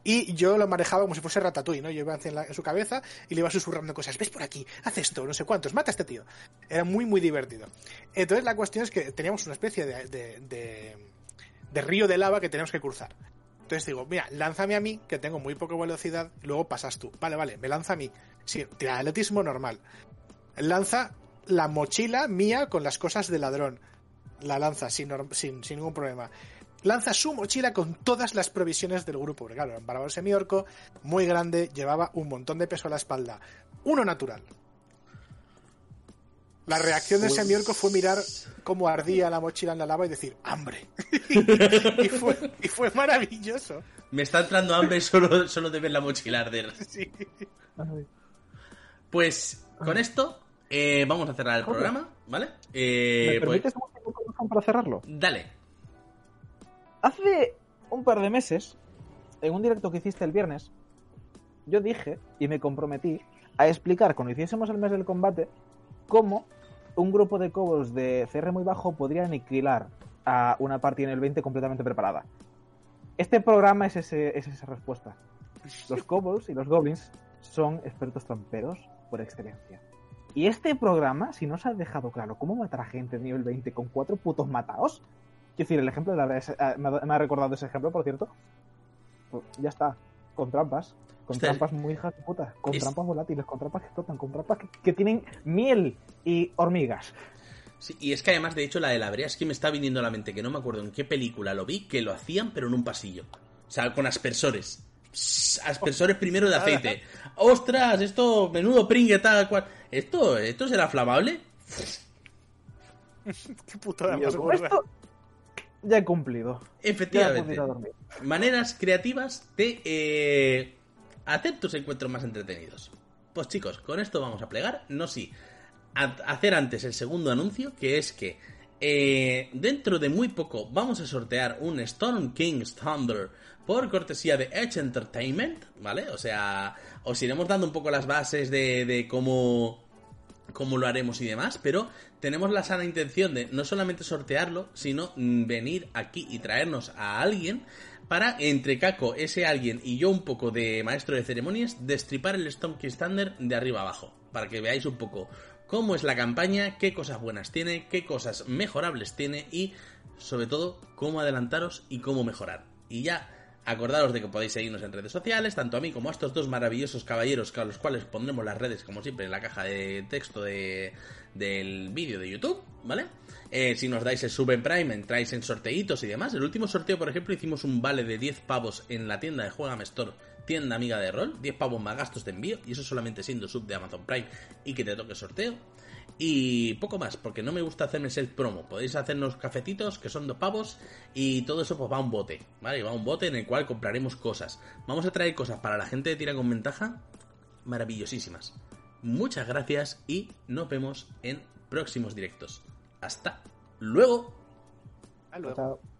Y yo lo manejaba como si fuese Ratatouille, ¿no? Yo iba en, en, su cabeza y le iba susurrando cosas. ¿Ves por aquí? Haz esto, no sé cuántos, mata a este tío. Era muy, muy divertido. Entonces la cuestión es que teníamos una especie de de río de lava que tenemos que cruzar. Entonces digo, mira, lánzame a mí, que tengo muy poca velocidad, luego pasas tú. Vale, vale, me lanza a mí. Sí, tira atletismo normal. Lanza la mochila mía con las cosas de ladrón. La lanza sin, sin, sin ningún problema. Lanza su mochila con todas las provisiones del grupo. Porque claro, era un bárbaro semiorco, muy grande, llevaba un montón de peso a la espalda. Uno natural. La reacción de ese pues miércoles fue mirar cómo ardía la mochila en la lava y decir, hambre. y, fue, maravilloso. Me está entrando hambre solo, solo de ver la mochila arder. Pues con esto eh, vamos a cerrar el programa, ¿vale? Eh, ¿Me permites pues... para cerrarlo? Dale. Hace un par de meses, en un directo que hiciste el viernes, yo dije y me comprometí a explicar cuando hiciésemos el mes del combate cómo un grupo de cobos de CR muy bajo podría aniquilar a una partida en el 20 completamente preparada. Este programa es, ese, esa respuesta. Los kobolds y los goblins son expertos tramperos por excelencia. Y este programa, si no se ha dejado claro cómo matar a gente de nivel 20 con cuatro putos mataos, quiero decir, el ejemplo de la verdad eh, me ha recordado ese ejemplo, por cierto. Pues ya está, con trampas. Con trampas muy hijas de puta. Con trampas volátiles, con trampas que explotan, con trampas que, tienen miel y hormigas. Sí, y es que además, de hecho, la de la brea es que me está viniendo a la mente, que no me acuerdo en qué película lo vi, que lo hacían, pero en un pasillo. O sea, con aspersores. aspersores primero de aceite. ¡Ostras! Esto, menudo pringue tal cual. ¿Esto, esto será flamable? qué putada más ya he cumplido. Efectivamente. Maneras creativas de eh, hacer tus encuentros más entretenidos. Pues chicos, con esto vamos a plegar. No sí. hacer antes el segundo anuncio, que es que eh, dentro de muy poco vamos a sortear un Storm King's Thunder por cortesía de Edge Entertainment, ¿vale? O sea, os iremos dando un poco las bases de, de cómo cómo lo haremos y demás, pero tenemos la sana intención de no solamente sortearlo, sino venir aquí y traernos a alguien para, entre Caco, ese alguien y yo un poco de maestro de ceremonias, destripar el Storm Thunder de arriba abajo, para que veáis un poco cómo es la campaña, qué cosas buenas tiene, qué cosas mejorables tiene y, sobre todo, cómo adelantaros y cómo mejorar. Y ya Acordaros de que podéis seguirnos en redes sociales, tanto a mí como a estos dos maravillosos caballeros, a los cuales pondremos las redes, como siempre, en la caja de texto de, del vídeo de YouTube, ¿vale? Eh, si nos dais el sub en Prime, entráis en sorteitos y demás. El último sorteo, por ejemplo, hicimos un vale de 10 pavos en la tienda de Juega Store, tienda amiga de rol, 10 pavos más gastos de envío, y eso solamente siendo sub de Amazon Prime y que te toque sorteo. Y poco más, porque no me gusta hacerme el promo. Podéis hacernos cafetitos, que son dos pavos, y todo eso pues va a un bote, ¿vale? Va a un bote en el cual compraremos cosas. Vamos a traer cosas para la gente de Tira con Ventaja maravillosísimas. Muchas gracias y nos vemos en próximos directos. Hasta luego. Hasta luego.